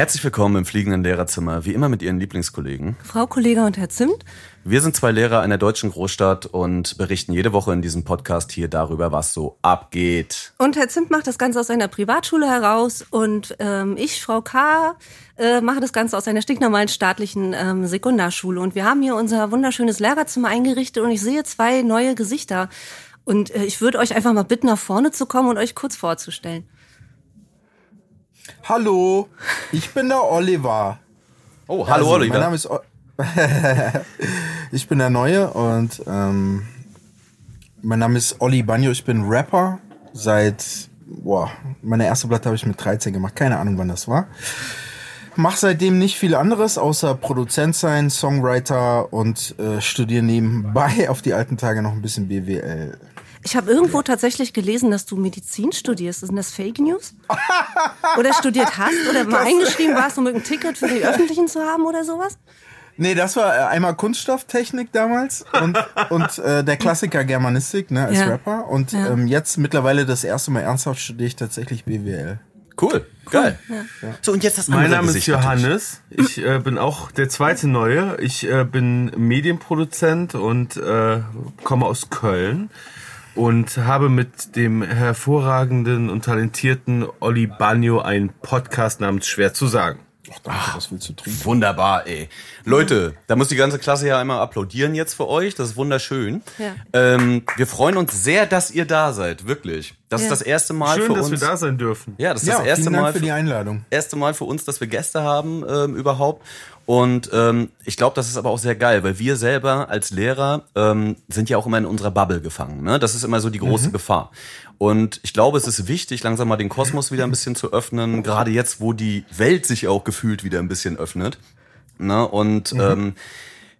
Herzlich willkommen im fliegenden Lehrerzimmer, wie immer mit Ihren Lieblingskollegen. Frau Kollega und Herr Zimt. Wir sind zwei Lehrer einer deutschen Großstadt und berichten jede Woche in diesem Podcast hier darüber, was so abgeht. Und Herr Zimt macht das Ganze aus seiner Privatschule heraus und ähm, ich, Frau K., äh, mache das Ganze aus einer stinknormalen staatlichen ähm, Sekundarschule. Und wir haben hier unser wunderschönes Lehrerzimmer eingerichtet und ich sehe zwei neue Gesichter. Und äh, ich würde euch einfach mal bitten, nach vorne zu kommen und euch kurz vorzustellen. Hallo, ich bin der Oliver. Oh, hallo Also, Oliver. Mein Name ist o Ich bin der Neue und ähm, mein Name ist Olli Banjo. Ich bin Rapper seit, boah, meine erste Platte habe ich mit 13 gemacht. Keine Ahnung, wann das war. Mach seitdem nicht viel anderes, außer Produzent sein, Songwriter und äh, studiere nebenbei auf die alten Tage noch ein bisschen BWL. Ich habe irgendwo tatsächlich gelesen, dass du Medizin studierst. Sind das Fake News? Oder studiert hast oder mal eingeschrieben warst, um ein Ticket für die Öffentlichen zu haben oder sowas? Nee, das war äh, einmal Kunststofftechnik damals und, und äh, der Klassiker Germanistik, ne, als Ja. Rapper. Und Ja. ähm, jetzt mittlerweile das erste Mal ernsthaft studiere ich tatsächlich BWL. Cool, geil. So, und jetzt das andere Mein Name ist Gesicht natürlich. Johannes. Ich äh, bin auch der zweite Neue. Ich äh, bin Medienproduzent und äh, komme aus Köln und habe mit dem hervorragenden und talentierten Olli Bagno einen Podcast namens Schwer zu sagen. Ach, danke, was willst du trinken? Wunderbar, ey. Leute, da muss die ganze Klasse ja einmal applaudieren jetzt für euch. Das ist wunderschön. Ja. Ähm, wir freuen uns sehr, dass ihr da seid, wirklich. Das ist Ja. das erste Mal Schön, für dass uns. wir da sein dürfen. Ja, das ist Ja, das erste vielen Dank Mal für die Einladung. erste Mal für uns, dass wir Gäste haben ähm, überhaupt. Und ähm, ich glaube, das ist aber auch sehr geil, weil wir selber als Lehrer ähm, sind ja auch immer in unserer Bubble gefangen. Ne? Das ist immer so die große Mhm. Gefahr. Und ich glaube, es ist wichtig, langsam mal den Kosmos wieder ein bisschen zu öffnen, gerade jetzt, wo die Welt sich auch gefühlt wieder ein bisschen öffnet. Ne? Und Mhm. ähm,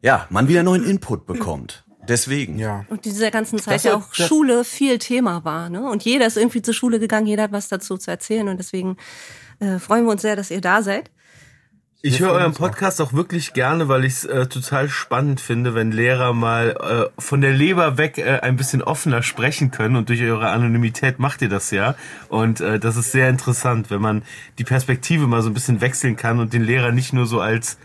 ja, man wieder neuen Input bekommt. Deswegen. Ja. Und in dieser ganzen Zeit Das ja auch das- Schule viel Thema war. Ne? Und jeder ist irgendwie zur Schule gegangen, jeder hat was dazu zu erzählen. Und deswegen äh, freuen wir uns sehr, dass ihr da seid. Ich höre euren. Podcast auch wirklich gerne, weil ich es äh, total spannend finde, wenn Lehrer mal äh, von der Leber weg äh, ein bisschen offener sprechen können und durch eure Anonymität macht ihr das ja. Und äh, das ist sehr interessant, wenn man die Perspektive mal so ein bisschen wechseln kann und den Lehrer nicht nur so als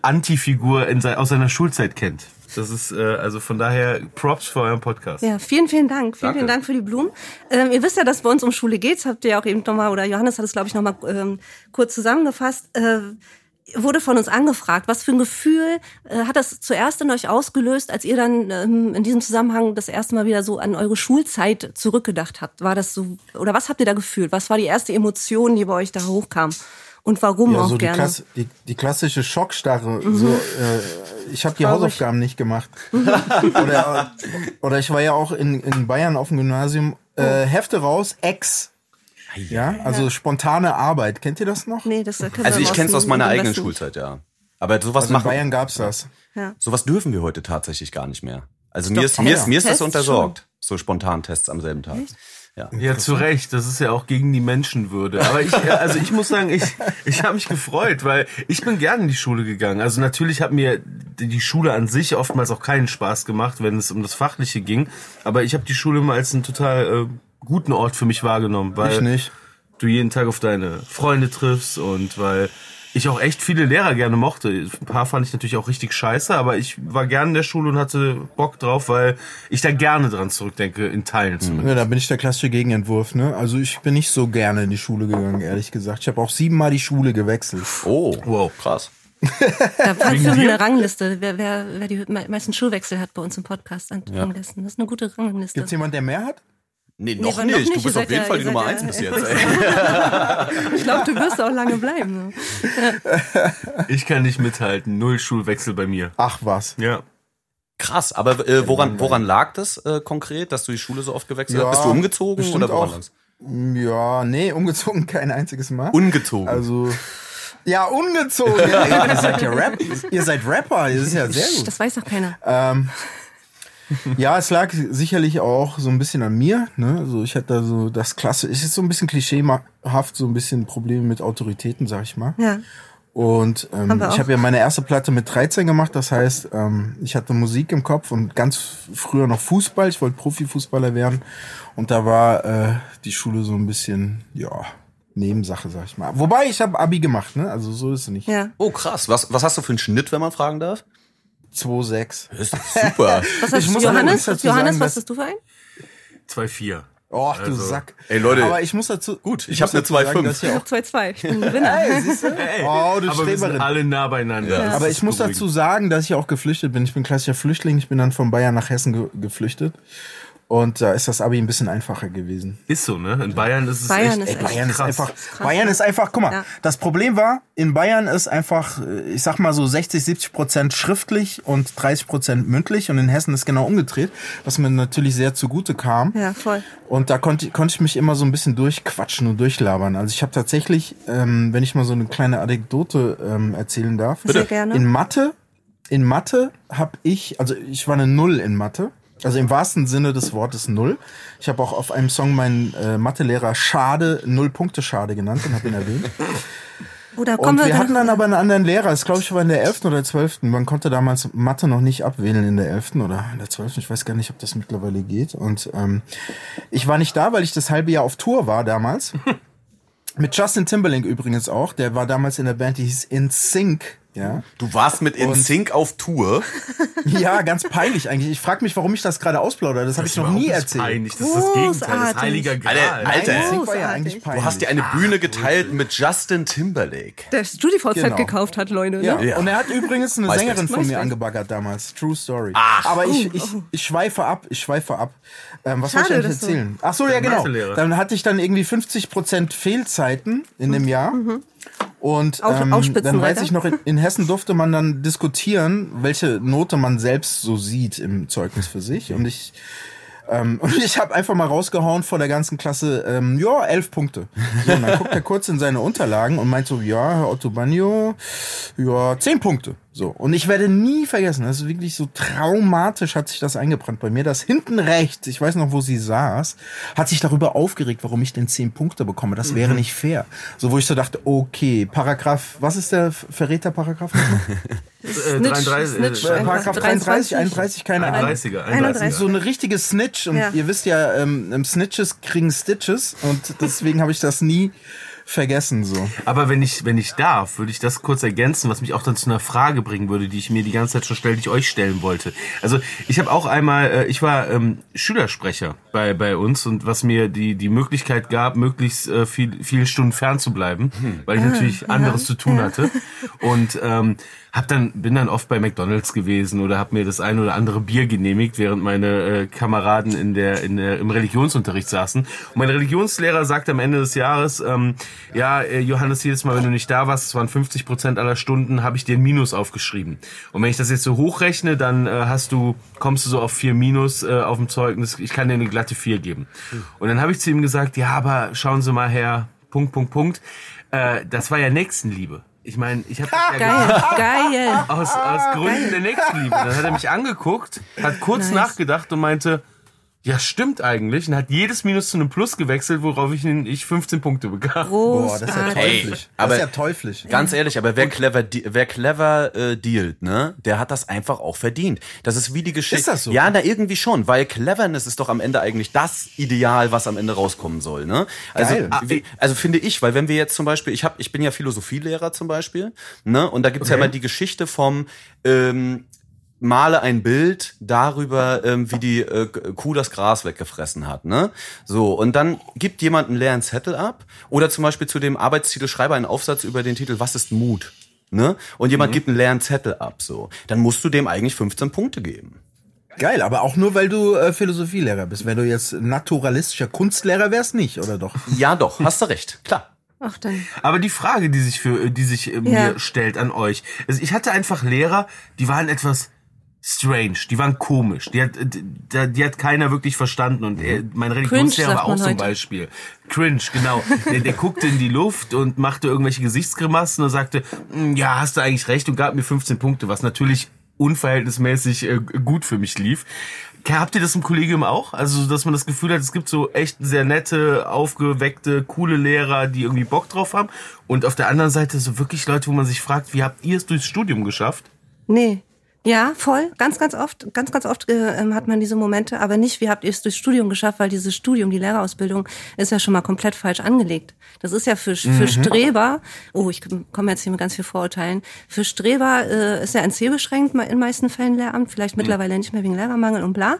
Antifigur in sei, aus seiner Schulzeit kennt. Das ist äh, also von daher Props für euren Podcast. Ja, vielen, vielen Dank. Vielen, Danke. vielen Dank für die Blumen. Ähm, ihr wisst ja, dass bei uns um Schule geht. Das habt ihr ja auch eben nochmal, oder Johannes hat es, glaube ich, nochmal ähm, kurz zusammengefasst. Äh, wurde von uns angefragt, was für ein Gefühl äh, hat das zuerst in euch ausgelöst, als ihr dann ähm, in diesem Zusammenhang das erste Mal wieder so an eure Schulzeit zurückgedacht habt? War das so, oder was habt ihr da gefühlt? Was war die erste Emotion, die bei euch da hochkam? Und warum Ja, auch so die, gerne? Klass die, die klassische Schockstarre. So, äh, ich habe die. Hausaufgaben nicht gemacht. oder, oder ich war ja auch in, in Bayern auf dem Gymnasium. Äh, Hefte raus, Ex. Ja, also spontane Arbeit. Kennt ihr das noch? Nee, das können wir Also ich kenne es aus meiner eigenen Westen. Schulzeit, ja. Aber sowas Also in machen, Bayern gab's das. Ja. sowas dürfen wir heute tatsächlich gar nicht mehr. Also mir doch ist, mir ist, mir ist das Tests untersorgt. So Spontantests am selben Tag. Ja. Ja, zu Recht. Das ist ja auch gegen die Menschenwürde. Aber ich, also ich muss sagen, ich, ich habe mich gefreut, weil ich bin gerne in die Schule gegangen. Also natürlich hat mir die Schule an sich oftmals auch keinen Spaß gemacht, wenn es um das Fachliche ging. Aber ich habe die Schule immer als einen total äh, guten Ort für mich wahrgenommen, weil Ich nicht. du jeden Tag auf deine Freunde triffst und weil ich auch echt viele Lehrer gerne mochte. Ein paar fand ich natürlich auch richtig scheiße, aber ich war gerne in der Schule und hatte Bock drauf, weil ich da gerne dran zurückdenke, in Teilen zumindest. Ja, da bin ich der klassische Gegenentwurf, ne? Also ich bin nicht so gerne in die Schule gegangen, ehrlich gesagt. Ich habe auch siebenmal die Schule gewechselt. Oh, Wow. krass. Da führen wir eine Rangliste, wer, wer, wer die me- meisten Schulwechsel hat bei uns im Podcast an Ja. Das ist eine gute Rangliste. Gibt's jemand, der mehr hat? Nee, noch, aber noch nicht. Du bist auf jeden ja- Fall die Nummer seid eins ja- bis jetzt. Ey. Ich glaube, du wirst auch lange bleiben. Ich kann nicht mithalten. Null Schulwechsel bei mir. Ach was. Ja. Krass, aber äh, woran, woran lag das äh, konkret, dass du die Schule so oft gewechselt Ja, hast? Bist du umgezogen oder woran lag's? Ja, nee, umgezogen kein einziges Mal. Ungezogen. Also ja, ungezogen. Ja, ihr seid ja Rap, ihr seid Rapper, das ist ja sehr gut. Das weiß doch keiner. Ähm, ja, es lag sicherlich auch so ein bisschen an mir. Ne? So, ich hatte da so das Klasse. Es ist so ein bisschen klischeehaft, so ein bisschen Probleme mit Autoritäten, sag ich mal. Ja. Und ähm, ich habe ja meine erste Platte mit 13 gemacht. Das heißt, ähm, ich hatte Musik im Kopf und ganz früher noch Fußball. Ich wollte Profifußballer werden. Und da war äh, die Schule so ein bisschen, ja, Nebensache, sag ich mal. Wobei ich habe Abi gemacht, ne? Also so ist es nicht. Ja. Oh, krass. Was, was hast du für einen Schnitt, wenn man fragen darf? 2,6. Das ist super. Was hast Ich du, muss Johannes? Johannes, sagen, was hast du für einen? 2-4. Och, du Also- Sack. Ey, Leute. Aber ich muss dazu. Gut, ich muss hab eine dazu sagen, 2,5. dass ich auch Noch 2-2. Ich bin ein Gewinner. Ey, siehst du? Ey, Oh, du aber wir sind alle nah beieinander. Das Aber ich muss beruhigend. dazu sagen, dass ich auch geflüchtet bin. Ich bin klassischer Flüchtling. Ich bin dann von Bayern nach Hessen ge geflüchtet. Und da ist das Abi ein bisschen einfacher gewesen. Ist so, ne? In Bayern ist es Bayern echt, ist Ey, Bayern ist krass. einfach, Bayern ist einfach, guck mal, Ja. das Problem war, in Bayern ist einfach, äh, ich sag mal so 60, 70 Prozent schriftlich und 30 Prozent mündlich und in Hessen ist genau umgedreht, was mir natürlich sehr zugute kam. Ja, voll. Und da konnte, konnte ich mich immer so ein bisschen durchquatschen und durchlabern. Also ich habe tatsächlich, ähm, wenn ich mal so eine kleine Anekdote ähm, erzählen darf. Sehr gerne. In Mathe, in Mathe habe ich, also ich war eine Null in Mathe. Also im wahrsten Sinne des Wortes Null. Ich habe auch auf einem Song meinen äh, Mathelehrer Schade, Null Punkte Schade genannt und habe ihn erwähnt. Oh, da Und kommen wir wir, hatten dann aber einen anderen Lehrer. Das glaube ich war in der 11. oder 12. Man konnte damals Mathe noch nicht abwählen in der 11. oder in der 12. Ich weiß gar nicht, ob das mittlerweile geht. Und ähm, ich war nicht da, weil ich das halbe Jahr auf Tour war damals. Mit Justin Timberlake übrigens auch. Der war damals in der Band, die hieß In Sync. Ja, Du warst mit InSync auf Tour. ja ganz peinlich eigentlich. Ich frage mich, warum ich das gerade ausplaudere. Das habe ich noch nie erzählt. Peinlich. Das ist das Gegenteil. Das ist heiliger Gral. Alter, Alter. In Sync war ja eigentlich peinlich. Du hast dir eine Bühne geteilt mit Justin Timberlake. der StudiVZ Genau. gekauft hat, Leute. Ja. Ne? Ja. und er hat übrigens eine Weiß Sängerin nicht. von Weiß mir nicht. angebaggert damals. True Story. Ach. Aber ich, ich, ich schweife ab, ich schweife ab. Ähm, was soll ich eigentlich erzählen? Ach so, ja genau. Dann hatte ich dann irgendwie 50% Fehlzeiten in dem Jahr. Und ähm, Ausspitzen dann weiß ich noch, in, in Hessen durfte man dann diskutieren, welche Note man selbst so sieht im Zeugnis für sich. Und ich ähm, und ich habe einfach mal rausgehauen vor der ganzen Klasse, ähm, ja, elf Punkte. So, und dann guckt er kurz in seine Unterlagen und meint so, ja, Herr Otto Bagno, ja, zehn Punkte. So. Und ich werde nie vergessen, das ist wirklich so traumatisch hat sich das eingebrannt bei mir, dass hinten rechts, ich weiß noch, wo sie saß, hat sich darüber aufgeregt, warum ich denn zehn Punkte bekomme. Das wäre nicht fair. So, wo ich so dachte, okay, Paragraph, was ist der Verräterparagraph? Äh, Snitch, 33, Snitch. Äh, Paragraph 33, 31, keine Ahnung. 31er. 31er. So eine richtige Snitch und Ja. ihr wisst ja, ähm, ähm, Snitches kriegen Stitches und deswegen habe ich das nie vergessen so. Aber wenn ich, wenn ich darf, würde ich das kurz ergänzen, was mich auch dann zu einer Frage bringen würde, die ich mir die ganze Zeit schon stelle, die ich euch stellen wollte. Also ich habe auch einmal, äh, ich war ähm, Schülersprecher bei, bei uns und was mir die, die Möglichkeit gab, möglichst äh, viel, viele Stunden fernzubleiben, weil ich natürlich anderes zu tun hatte. Und ähm, hab dann, bin dann oft bei McDonalds gewesen oder habe mir das ein oder andere Bier genehmigt, während meine äh, Kameraden in der, in der, im Religionsunterricht saßen. Und mein Religionslehrer sagte am Ende des Jahres, ähm, ja, äh, Johannes, jedes Mal, wenn du nicht da warst, es waren 50 Prozent aller Stunden, habe ich dir ein Minus aufgeschrieben. Und wenn ich das jetzt so hochrechne, dann äh, hast du, kommst du so auf vier Minus äh, auf dem Zeugnis. Ich kann dir eine glatte vier geben. Und dann habe ich zu ihm gesagt, ja, aber schauen Sie mal her, Punkt, Punkt, Punkt. Äh, das war ja Nächstenliebe. Ich meine, ich habe ja Geil, geil. aus, aus Gründen der Nächstenliebe. Dann hat er mich angeguckt, hat kurz Nice. nachgedacht und meinte, ja, stimmt eigentlich. Und hat jedes Minus zu einem Plus gewechselt, worauf ich, ich 15 Punkte bekam. Boah, das ist ja teuflisch. das aber- ist ja teuflisch. Ganz ehrlich, aber wer clever, wer clever äh, dealt, ne, der hat das einfach auch verdient. Das ist wie die Geschichte. Ist das so? Ja, na irgendwie schon, weil Cleverness ist doch am Ende eigentlich das Ideal, was am Ende rauskommen soll, ne? Also, Geil. wie, also finde ich, weil wenn wir jetzt zum Beispiel, ich habe, ich bin ja Philosophielehrer zum Beispiel, ne, und da gibt's ja Okay. immer die Geschichte vom ähm, male ein Bild darüber, ähm, wie die äh, Kuh das Gras weggefressen hat, ne? So, und dann gibt jemand einen leeren Zettel ab oder zum Beispiel zu dem Arbeitstitel schreibe einen Aufsatz über den Titel Was ist Mut? Ne? Und jemand gibt einen leeren Zettel ab, so. Dann musst du dem eigentlich 15 Punkte geben. Geil, aber auch nur, weil du äh, Philosophielehrer bist. Wenn du jetzt naturalistischer Kunstlehrer wärst, nicht, oder doch? Ja, doch, hast du recht, klar. Ach, dann. Aber die Frage, die sich für, die sich äh, mir stellt an euch, also ich hatte einfach Lehrer, die waren etwas strange, die waren komisch, die hat, die, die hat keiner wirklich verstanden und er, mein Religionslehrer war auch zum heute. Beispiel. Cringe, genau. Der, der guckte in die Luft und machte irgendwelche Gesichtsgrimassen und sagte, "Mm, ja, hast du eigentlich recht und gab mir 15 Punkte, was natürlich unverhältnismäßig äh, gut für mich lief. Habt ihr das im Kollegium auch? Also, dass man das Gefühl hat, es gibt so echt sehr nette, aufgeweckte, coole Lehrer, die irgendwie Bock drauf haben. Und auf der anderen Seite so wirklich Leute, wo man sich fragt, wie habt ihr es durchs Studium geschafft? Nee. Ja, voll. Ganz, ganz oft, ganz, ganz oft äh, ähm, hat man diese Momente, aber nicht, wie habt ihr es durchs Studium geschafft, weil dieses Studium, die Lehrerausbildung, ist ja schon mal komplett falsch angelegt. Das ist ja für, für Mhm. Streber, oh, ich komme jetzt hier mit ganz viel Vorurteilen, für Streber äh, ist ja ein C beschränkt in den meisten Fällen Lehramt, vielleicht Mhm. mittlerweile nicht mehr wegen Lehrermangel und bla.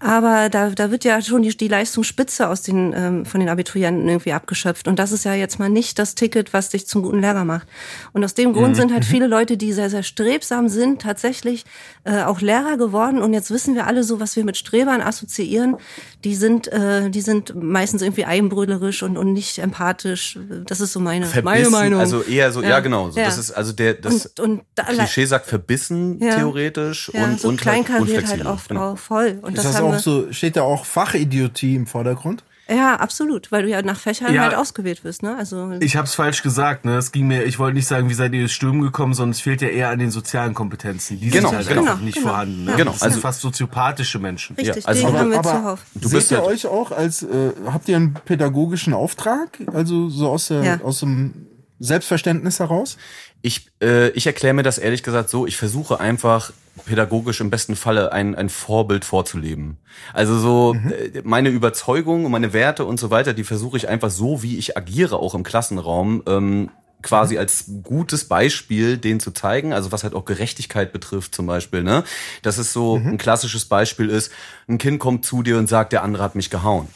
Aber da, da wird ja schon die, die Leistungsspitze aus den, ähm, von den Abiturienten irgendwie abgeschöpft. Und das ist ja jetzt mal nicht das Ticket, was dich zum guten Lehrer macht. Und aus dem Mhm. Grund sind halt viele Leute, die sehr, sehr strebsam sind, tatsächlich äh, auch Lehrer geworden. Und jetzt wissen wir alle so, was wir mit Strebern assoziieren. Die sind, äh, die sind meistens irgendwie eigenbrüllerisch und, und nicht empathisch. Das ist so meine, meine Meinung. also eher so, ja, Ja. genau. So, Ja. Das ist also der das und, und da, Klischee sagt verbissen Ja. theoretisch ja, und so und halt kleinkariert halt unflexibel. oft Genau. auch voll. Und Ist das haben auch so, steht da auch Fachidiotie im Vordergrund? Ja, absolut, weil du ja nach Fächern Ja. halt ausgewählt wirst, ne? Also Ich hab's falsch gesagt, ne? Es ging mir, ich wollte nicht sagen, wie seid ihr ins Stürmen gekommen, sondern es fehlt ja eher an den sozialen Kompetenzen. Die Genau, sind halt genau. einfach nicht Genau. vorhanden. Ne? Genau, Das sind also- fast soziopathische Menschen. richtig, also- den aber- haben wir aber zuhauf. Du seht bist ihr halt- euch auch als, äh, habt ihr einen pädagogischen Auftrag? Also so aus, der, Ja. aus dem Selbstverständnis heraus? Ich, äh, ich erkläre mir das ehrlich gesagt so, ich versuche einfach pädagogisch im besten Falle ein, ein Vorbild vorzuleben. Also so äh, meine Überzeugung und meine Werte und so weiter, die versuche ich einfach so, wie ich agiere, auch im Klassenraum, ähm, quasi als gutes Beispiel den zu zeigen, also was halt auch Gerechtigkeit betrifft zum Beispiel, ne? Dass es so ein klassisches Beispiel ist, ein Kind kommt zu dir und sagt, der andere hat mich gehauen.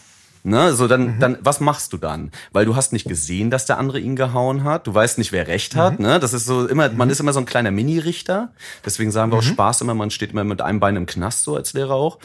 Ne, so dann, dann, was machst du dann? Weil du hast nicht gesehen, dass der andere ihn gehauen hat. Du weißt nicht, wer recht hat. Ne, das ist so immer, man ist immer so ein kleiner Mini-Richter. Deswegen sagen wir auch Spaß immer, man steht immer mit einem Bein im Knast, so als Lehrer auch.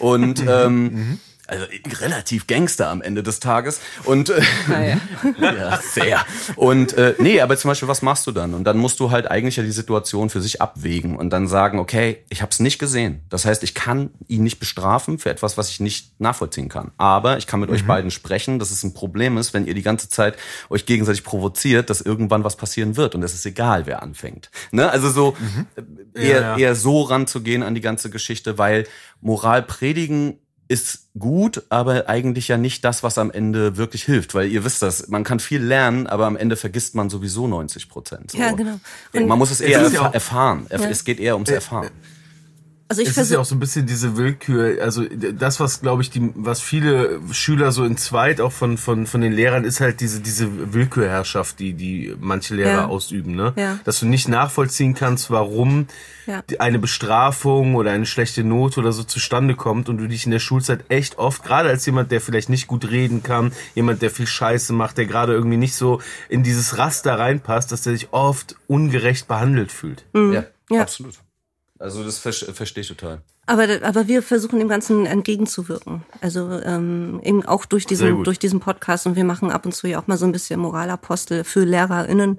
Und, ähm, also relativ Gangster am Ende des Tages. Und äh, ja, sehr. Und äh, nee, aber zum Beispiel, was machst du dann? Und dann musst du halt eigentlich ja die Situation für sich abwägen und dann sagen, okay, ich habe es nicht gesehen. Das heißt, ich kann ihn nicht bestrafen für etwas, was ich nicht nachvollziehen kann. Aber ich kann mit euch beiden sprechen, dass es ein Problem ist, wenn ihr die ganze Zeit euch gegenseitig provoziert, dass irgendwann was passieren wird und es ist egal, wer anfängt. Ne? Also so äh, eher, Ja, ja. eher so ranzugehen an die ganze Geschichte, weil Moral predigen ist gut, aber eigentlich ja nicht das, was am Ende wirklich hilft, weil ihr wisst das, man kann viel lernen, aber am Ende vergisst man sowieso 90 Prozent. So. Ja, genau. Und- man muss es eher ja auch- erfahren. Es geht eher ums Erfahren. Also ich es ist ja auch so ein bisschen diese Willkür, also das, was glaube ich, die, was viele Schüler so in Zweit auch von, von, von den Lehrern ist halt diese, diese Willkürherrschaft, die, die manche Lehrer Ja. ausüben, ne? Ja. Dass du nicht nachvollziehen kannst, warum Ja. eine Bestrafung oder eine schlechte Note oder so zustande kommt und du dich in der Schulzeit echt oft, gerade als jemand, der vielleicht nicht gut reden kann, jemand, der viel Scheiße macht, der gerade irgendwie nicht so in dieses Raster reinpasst, dass der sich oft ungerecht behandelt fühlt. Ja, Ja. absolut. Also das ver verstehe ich total. Aber, aber wir versuchen dem Ganzen entgegenzuwirken. Also ähm, eben auch durch diesen, durch diesen Podcast und wir machen ab und zu ja auch mal so ein bisschen Moralapostel für LehrerInnen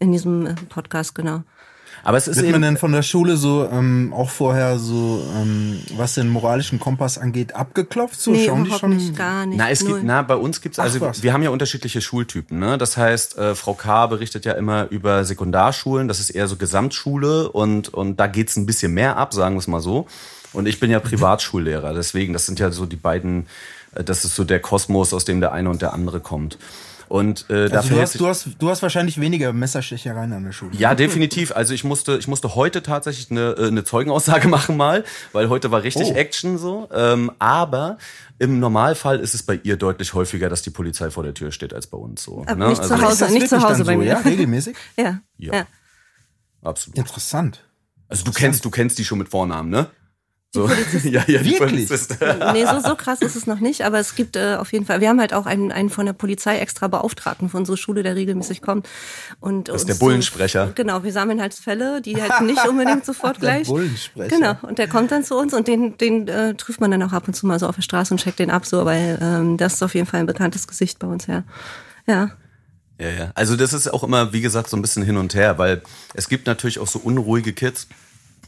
in diesem äh, Podcast, genau. Aber es ist Wird man eben, denn von der Schule so ähm, auch vorher so, ähm, was den moralischen Kompass angeht, abgeklopft? So nee, schauen die schon. nicht, gar nicht. Na, es null. gibt, na, bei uns gibt's also, was. wir haben ja unterschiedliche Schultypen, ne? Das heißt, äh, Frau K. berichtet ja immer über Sekundarschulen, das ist eher so Gesamtschule und, und da geht's ein bisschen mehr ab, sagen wir es mal so. Und ich bin ja Privatschullehrer, deswegen, das sind ja so die beiden, äh, das ist so der Kosmos, aus dem der eine und der andere kommt. Und äh, Also du, verhält hast, du, hast, du hast wahrscheinlich weniger Messerstechereien an der Schule. ja, definitiv. Also ich musste, ich musste heute tatsächlich eine, äh, eine Zeugenaussage machen mal, weil heute war richtig Oh. Action so. Ähm, aber im Normalfall ist es bei ihr deutlich häufiger, dass die Polizei vor der Tür steht als bei uns so. Aber ne? nicht zu also, Hause. Ist das nicht zu Hause bei so, mir. Ja, regelmäßig? Ja. Ja. ja. Absolut. Interessant. Also du kennst, du kennst die schon mit Vornamen, ne? So. ja, ja, die Wirklich? Nee, so, so krass ist es noch nicht, aber es gibt äh, auf jeden Fall, wir haben halt auch einen, einen von der Polizei extra Beauftragten von unserer Schule, der regelmäßig kommt. Und Das ist der Bullensprecher. So, genau, wir sammeln halt Fälle, die halt nicht unbedingt sofort Der gleich. Bullensprecher. Genau, und der kommt dann zu uns und den, den äh, trifft man dann auch ab und zu mal so auf der Straße und checkt den ab, so, weil ähm, das ist auf jeden Fall ein bekanntes Gesicht bei uns, ja. Ja. Ja, ja. Also das ist auch immer, wie gesagt, so ein bisschen hin und her, weil es gibt natürlich auch so unruhige Kids,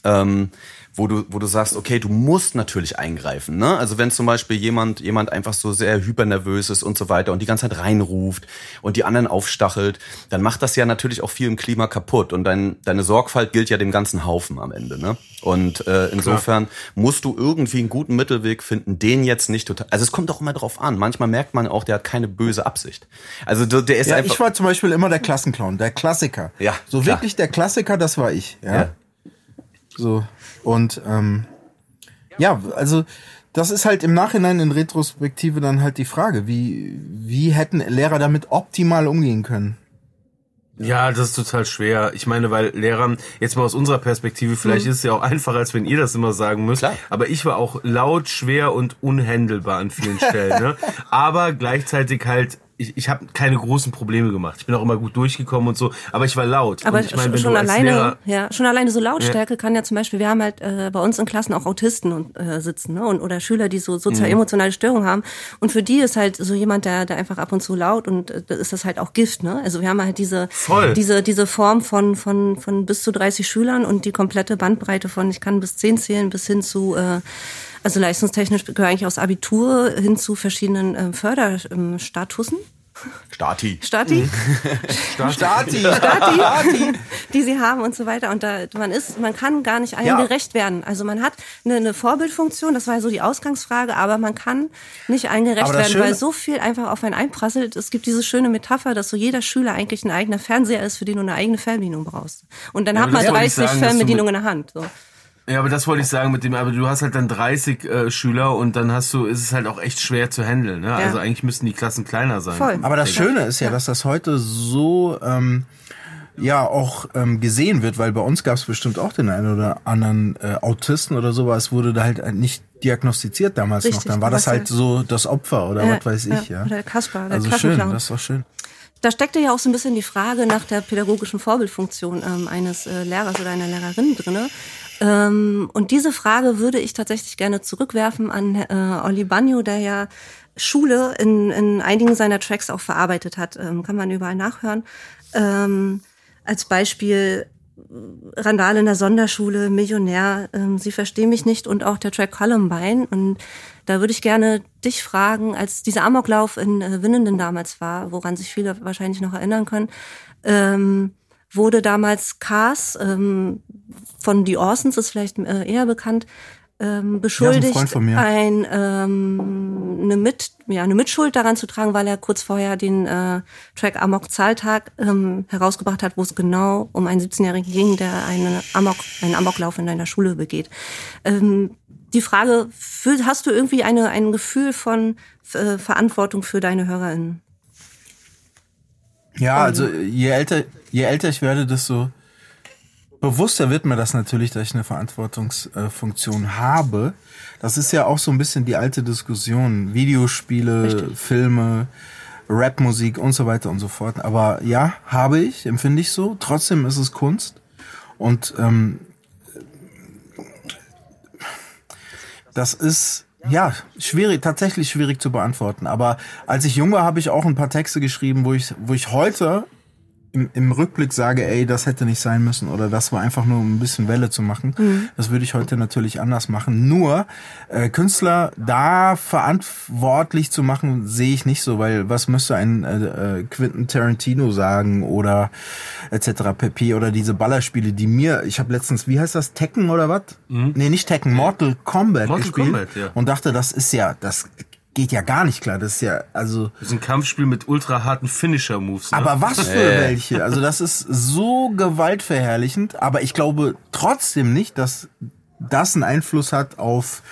ähm, wo du, wo du sagst, okay, du musst natürlich eingreifen. Ne? Also wenn zum Beispiel jemand, jemand einfach so sehr hypernervös ist und so weiter und die ganze Zeit reinruft und die anderen aufstachelt, dann macht das ja natürlich auch viel im Klima kaputt. Und dein, deine Sorgfalt gilt ja dem ganzen Haufen am Ende. Ne? Und äh, insofern musst du irgendwie einen guten Mittelweg finden, den jetzt nicht total. Also es kommt auch immer drauf an. Manchmal merkt man auch, der hat keine böse Absicht. Also der der ist Ja, einfach. ich war zum Beispiel immer der Klassenclown, der Klassiker. Ja, So klar. wirklich der Klassiker, das war ich. Ja. Ja. So. Und ähm, ja, also das ist halt im Nachhinein in Retrospektive dann halt die Frage, wie, wie hätten Lehrer damit optimal umgehen können? Ja, das ist total schwer. Ich meine, weil Lehrern, jetzt mal aus unserer Perspektive, vielleicht ist es ja auch einfacher, als wenn ihr das immer sagen müsst. Klar. Aber ich war auch laut, schwer und unhändelbar an vielen Stellen. Ne? Aber gleichzeitig halt ich, ich habe keine großen Probleme gemacht. Ich bin auch immer gut durchgekommen und so, aber ich war laut. Aber und ich mein, schon alleine, Lehrer, ja, schon alleine so Lautstärke kann ja zum Beispiel, wir haben halt äh, bei uns in Klassen auch Autisten und, äh, sitzen, ne? Und oder Schüler, die so sozial-emotionale Störungen haben. Und für die ist halt so jemand, der, der einfach ab und zu laut und äh, ist das halt auch Gift, ne? Also wir haben halt diese, Voll. diese, diese Form von, von, von bis zu 30 Schülern und die komplette Bandbreite von, ich kann bis 10 zählen, bis hin zu äh, also leistungstechnisch gehöre ich aus Abitur hin zu verschiedenen äh, Förderstatusen. Stati. Stati? Stati. Stati, die sie haben und so weiter. Und da, man ist, man kann gar nicht allen Ja. gerecht werden. Also man hat eine, eine Vorbildfunktion, das war ja so die Ausgangsfrage, aber man kann nicht allen gerecht werden, weil Schöne- so viel einfach auf einen einprasselt. Es gibt diese schöne Metapher, dass so jeder Schüler eigentlich ein eigener Fernseher ist, für den du eine eigene Fernbedienung brauchst. Und dann Ja, hat man das wollte ich 30 sagen, Fernbedienungen in der Hand. So. Ja, aber das wollte ich sagen mit dem, aber du hast halt dann 30 äh, Schüler und dann hast du, ist es halt auch echt schwer zu handeln. Ne? Also eigentlich müssten die Klassen kleiner sein. Voll. Aber das Schöne ist ja, dass das heute so ähm, ja auch ähm, gesehen wird, weil bei uns gab es bestimmt auch den einen oder anderen äh, Autisten oder sowas, wurde da halt nicht diagnostiziert damals Richtig, noch. Dann war das halt so das Opfer oder Ja, was weiß ich, ja. ja. Oder der Kasper, der also schön, das war schön. Da steckte ja auch so ein bisschen die Frage nach der pädagogischen Vorbildfunktion ähm, eines äh, Lehrers oder einer Lehrerin drinne. Ähm, und diese Frage würde ich tatsächlich gerne zurückwerfen an äh, Olli Bagno, der ja Schule in, in einigen seiner Tracks auch verarbeitet hat. Ähm, kann man überall nachhören. Ähm, als Beispiel Randale in der Sonderschule, Millionär, ähm, Sie verstehen mich nicht und auch der Track Columbine. Und da würde ich gerne dich fragen, als dieser Amoklauf in äh, Winnenden damals war, woran sich viele wahrscheinlich noch erinnern können, ähm, wurde damals Cars ähm, von The Orsons, ist vielleicht äh, eher bekannt, ähm, beschuldigt, von mir. ein, ähm, eine, Mit, ja, eine Mitschuld daran zu tragen, weil er kurz vorher den äh, Track Amok Zahltag ähm, herausgebracht hat, wo es genau um einen 17-Jährigen ging, der eine Amok, einen Amoklauf in deiner Schule begeht. Ähm, die Frage, hast du irgendwie eine, ein Gefühl von äh, Verantwortung für deine HörerInnen? Ja, also je älter, je älter ich werde, desto bewusster wird mir das natürlich, dass ich eine Verantwortungsfunktion habe. Das ist ja auch so ein bisschen die alte Diskussion. Videospiele, Filme, Rapmusik und so weiter und so fort. Aber ja, habe ich, empfinde ich so. Trotzdem ist es Kunst. Und ähm, das ist ja schwierig, tatsächlich schwierig zu beantworten. Aber als ich jung war, habe ich auch ein paar Texte geschrieben, wo ich, wo ich heute im, im Rückblick sage, ey, das hätte nicht sein müssen oder das war einfach nur um ein bisschen Welle zu machen. Das würde ich heute natürlich anders machen. Nur äh, Künstler da verantwortlich zu machen, sehe ich nicht so, weil was müsste ein äh, äh, Quentin Tarantino sagen oder etc. pp. oder diese Ballerspiele, die mir, ich habe letztens, wie heißt das, Tekken oder was? Nee, nicht Tekken, Mortal Kombat Mortal gespielt Kombat, ja. und dachte, das ist ja, das geht ja gar nicht klar. Das ist ja, also Das ist ein Kampfspiel mit ultra harten Finisher-Moves. Ne? aber was für welche? Also das ist so gewaltverherrlichend, aber ich glaube trotzdem nicht, dass das einen Einfluss hat auf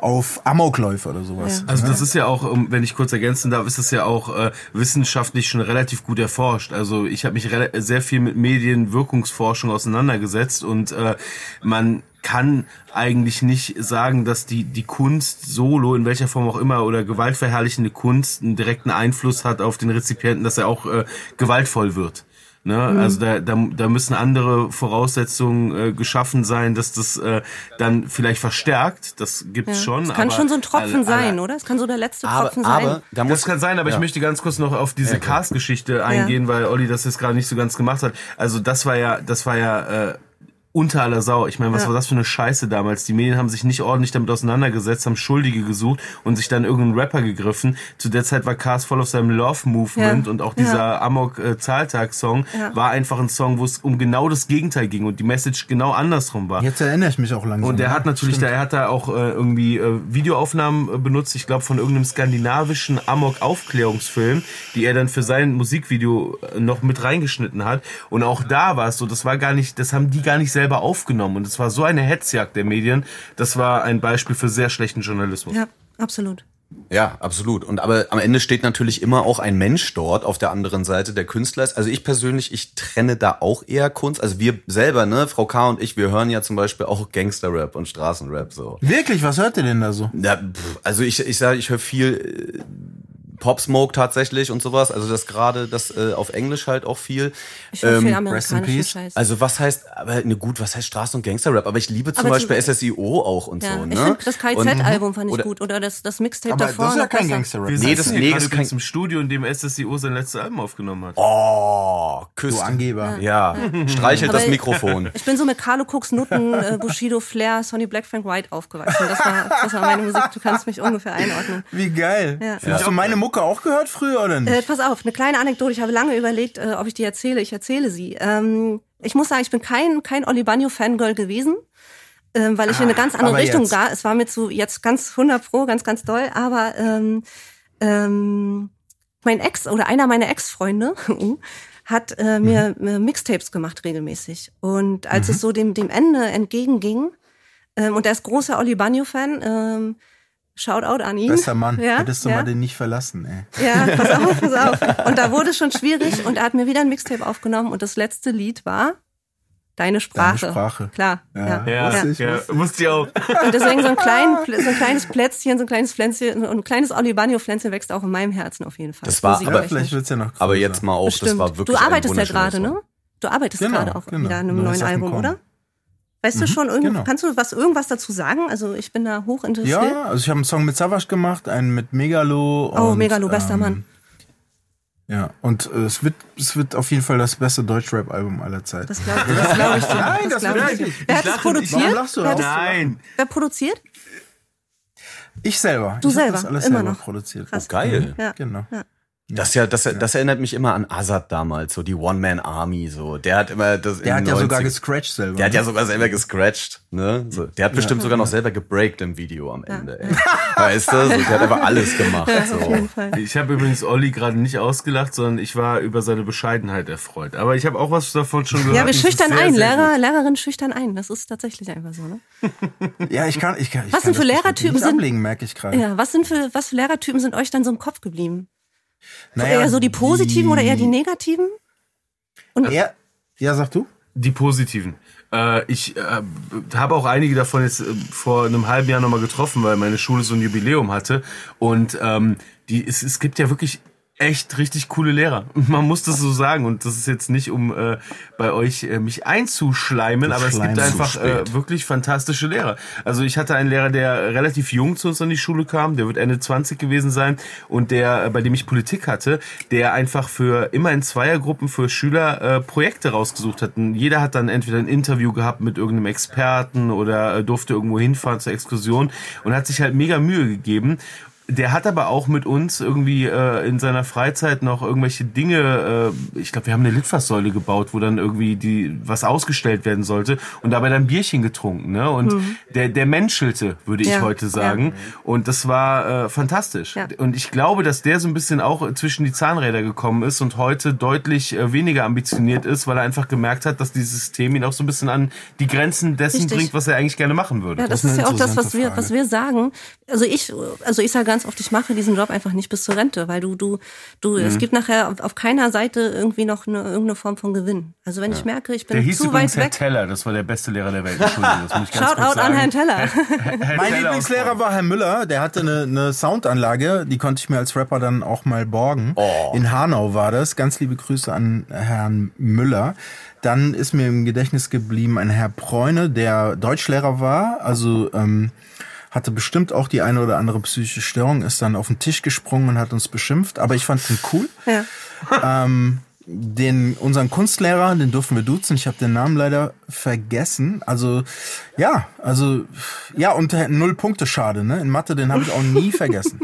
auf Amokläufe oder sowas. Also das ist ja auch, wenn ich kurz ergänzen darf, ist das ja auch äh, wissenschaftlich schon relativ gut erforscht. Also ich habe mich sehr viel mit Medienwirkungsforschung auseinandergesetzt und äh, man kann eigentlich nicht sagen, dass die die Kunst solo in welcher Form auch immer oder gewaltverherrlichende Kunst einen direkten Einfluss hat auf den Rezipienten, dass er auch äh, gewaltvoll wird. Ne? Also da, da, da müssen andere Voraussetzungen äh, geschaffen sein, dass das äh, dann vielleicht verstärkt. Das gibt's schon. Es kann aber schon so ein Tropfen alle- sein, alle- oder? Es kann so der letzte Aber, Tropfen sein. aber da das muss kann sein, aber ich möchte ganz kurz noch auf diese Cast-Geschichte eingehen, weil Olli das jetzt gerade nicht so ganz gemacht hat. Also das war ja, das war ja äh, unter aller Sau. Ich meine, was Ja. war das für eine Scheiße damals? Die Medien haben sich nicht ordentlich damit auseinandergesetzt, haben Schuldige gesucht und sich dann irgendeinen Rapper gegriffen. Zu der Zeit war Cast voll auf seinem Love Movement Ja. und auch dieser Ja. Amok äh, war einfach ein Song, wo es um genau das Gegenteil ging und die Message genau andersrum war. Jetzt erinnere ich mich auch langsam. Und der ja. hat natürlich, da, er hat da auch äh, irgendwie äh, Videoaufnahmen äh, benutzt, ich glaube von irgendeinem skandinavischen Amok-Aufklärungsfilm, die er dann für sein Musikvideo äh, noch mit reingeschnitten hat. Und auch da war es so, das war gar nicht, das haben die gar nicht selber selber aufgenommen. Und es war so eine Hetzjagd der Medien. Das war ein Beispiel für sehr schlechten Journalismus. Ja, absolut. Ja, absolut. Und aber am Ende steht natürlich immer auch ein Mensch dort auf der anderen Seite, der Künstler ist. Also ich persönlich, ich trenne da auch eher Kunst. Also wir selber, ne, Frau K. und ich, wir hören ja zum Beispiel auch Gangsterrap und Straßenrap so. Wirklich, was hört ihr denn da so? Ja, pff, also ich, ich sage, ich höre viel äh, Pop Smoke tatsächlich und sowas. Also das gerade das äh, auf Englisch halt auch viel. Ich höre viel Ähm, rest in peace. Scheiß. also was heißt, aber ne gut, was heißt Straßen- und Gangsterrap? Aber ich liebe zum Aber Beispiel zum- SSIO auch und ja, so, ne? ich finde das KZ-Album fand ich oder- gut. Oder das, das Mixtape Aber davor. das ist ja kein. Gangster-Rap. Wir Nee, das- nee, das ist kein- im Studio, in dem SSIO sein letztes Album aufgenommen hat. Oh, küsst. Du Angeber. Ja, streichelt Aber das ich- Mikrofon. Ich bin so mit Carlo Cooks, Nutten, äh, Bushido, Flair, Sonny Black, Frank White aufgewachsen. Das war, das war meine Musik. Du kannst mich ungefähr einordnen. Wie geil. Ja. Hast du meine Mucke auch gehört früher oder nicht? Äh, pass auf, eine kleine Anekdote. Ich habe lange überlegt, äh, ob ich die erzähle. Ich erzähle sie. Ähm, ich muss sagen, ich bin kein, kein Oli Banyo Fangirl gewesen. Ähm, weil ich in eine ganz andere Richtung jetzt. da. Es war mir zu jetzt ganz 100 pro, ganz ganz doll. Aber ähm, ähm, mein Ex oder einer meiner Ex-Freunde hat äh, mir Mhm. Mixtapes gemacht regelmäßig. Und als es so dem dem Ende entgegenging ähm, und er ist großer Oli Banyo Fan. Ähm, Shoutout an ihn. Bester Mann. Ja, Hättest du ja. mal den nicht verlassen, ey. Ja, pass auf, pass auf. Und da wurde es schon schwierig und er hat mir wieder ein Mixtape aufgenommen und das letzte Lied war Deine Sprache. Deine Sprache. Klar. Ja. Ja. Ja, Wusste ich, ja, wusste wusste ich auch. Und deswegen so ein, klein, so ein kleines Plätzchen, so ein kleines Pflänzchen und ein kleines Olibanio-Pflänzchen wächst auch in meinem Herzen auf jeden Fall. Das war- aber Vielleicht wird's ja noch größer. Aber jetzt mal auch, das Bestimmt. war wirklich Du arbeitest ein ja gerade, ne? Du arbeitest Genau, gerade auch genau. wieder an einem Neues neuen Sachen Album, kommen. oder? Weißt du schon, irgend, genau. kannst du was, irgendwas dazu sagen? Also ich bin da hoch interessiert. Ja, also ich habe einen Song mit Savage gemacht, einen mit Megalo. Oh, und, Megalo, bester ähm, Mann. Ja, und äh, es wird es wird auf jeden Fall das beste Deutschrap-Album aller Zeiten. Das glaube das glaub ich dir. Nein, das glaub wird ich dir. wirklich. Wer hat Ich das nicht. produziert? Warum lachst du Wer, das, Nein. wer produziert? Ich selber. Du ich selber, das alles immer selber noch. produziert. Krass. Geil. Ja. Genau. Ja. Das ja, das, das erinnert mich immer an Azad damals, so die One-Man-Army, so. Der hat immer das Der hat ja sogar 90ern gescratcht selber. Der hat ja sogar selber gescratcht, ne? So, der hat bestimmt sogar noch selber gebreakt im Video am Ende, ey. Weißt du? So, der hat einfach alles gemacht, Auf so. jeden Fall. Ich habe übrigens Olli gerade nicht ausgelacht, sondern ich war über seine Bescheidenheit erfreut. Aber ich habe auch was davon schon gehört. Ja, wir schüchtern sehr, ein. sehr Lehrer, gut. Lehrerin schüchtern ein. Das ist tatsächlich einfach so, ne? ja, ich kann, ich kann. Ich Was kann denn für das Lehrertypen sind- ablegen, merke ich gerade. Ja, was sind für, was für Lehrertypen sind euch dann so im Kopf geblieben? Naja, eher so die positiven oder eher die negativen? Ja, ja, sag du. Die positiven. Äh, ich äh, habe auch einige davon jetzt äh, vor einem halben Jahr nochmal getroffen, weil meine Schule so ein Jubiläum hatte. Und ähm, die, es, es gibt ja wirklich echt richtig coole Lehrer. Man muss das so sagen. Und das ist jetzt nicht, um äh, bei euch äh, mich einzuschleimen, aber es gibt einfach äh, wirklich fantastische Lehrer. Also ich hatte einen Lehrer, der relativ jung zu uns an die Schule kam, der wird Ende 20 gewesen sein und der, äh, bei dem ich Politik hatte, der einfach für immer in Zweiergruppen für Schüler äh, Projekte rausgesucht hat. Und jeder hat dann entweder ein Interview gehabt mit irgendeinem Experten oder äh, durfte irgendwo hinfahren zur Exkursion und hat sich halt mega Mühe gegeben. Der hat aber auch mit uns irgendwie äh, in seiner Freizeit noch irgendwelche Dinge, äh, ich glaube, wir haben eine Litfaßsäule gebaut, wo dann irgendwie die was ausgestellt werden sollte und dabei dann Bierchen getrunken, ne? Und der der menschelte, würde ich Ja, heute sagen, und das war äh, fantastisch. Ja. Und ich glaube, dass der so ein bisschen auch zwischen die Zahnräder gekommen ist und heute deutlich äh, weniger ambitioniert ist, weil er einfach gemerkt hat, dass dieses System ihn auch so ein bisschen an die Grenzen dessen Richtig. bringt, was er eigentlich gerne machen würde. Ja, das, Das ist ist ja auch das, was interessante wir, Frage. was wir sagen. Also ich, also ich sage ganz oft, ich mache diesen Job einfach nicht bis zur Rente, weil du, du, du, Mhm. es gibt nachher auf, auf keiner Seite irgendwie noch eine, irgendeine Form von Gewinn. Also wenn ich merke, ich bin Der hieß zu übrigens weit Herr weg. Teller, das war der beste Lehrer der Welt. Entschuldigung, das muss ich ganz Shout out an. Herrn Teller. Herr Mein Teller Lieblingslehrer war Herr Müller, der hatte eine, eine Soundanlage, die konnte ich mir als Rapper dann auch mal borgen. In Hanau war das. Ganz liebe Grüße an Herrn Müller. Dann ist mir im Gedächtnis geblieben ein Herr Bräune, der Deutschlehrer war, also ähm, hatte bestimmt auch die eine oder andere psychische Störung, ist dann auf den Tisch gesprungen und hat uns beschimpft, aber ich fand ihn cool. Ja. Ähm, den unseren Kunstlehrer, den durften wir duzen. Ich habe den Namen leider vergessen. Also ja, also ja und der null Punkte schade. Ne? In Mathe, den habe ich auch nie vergessen.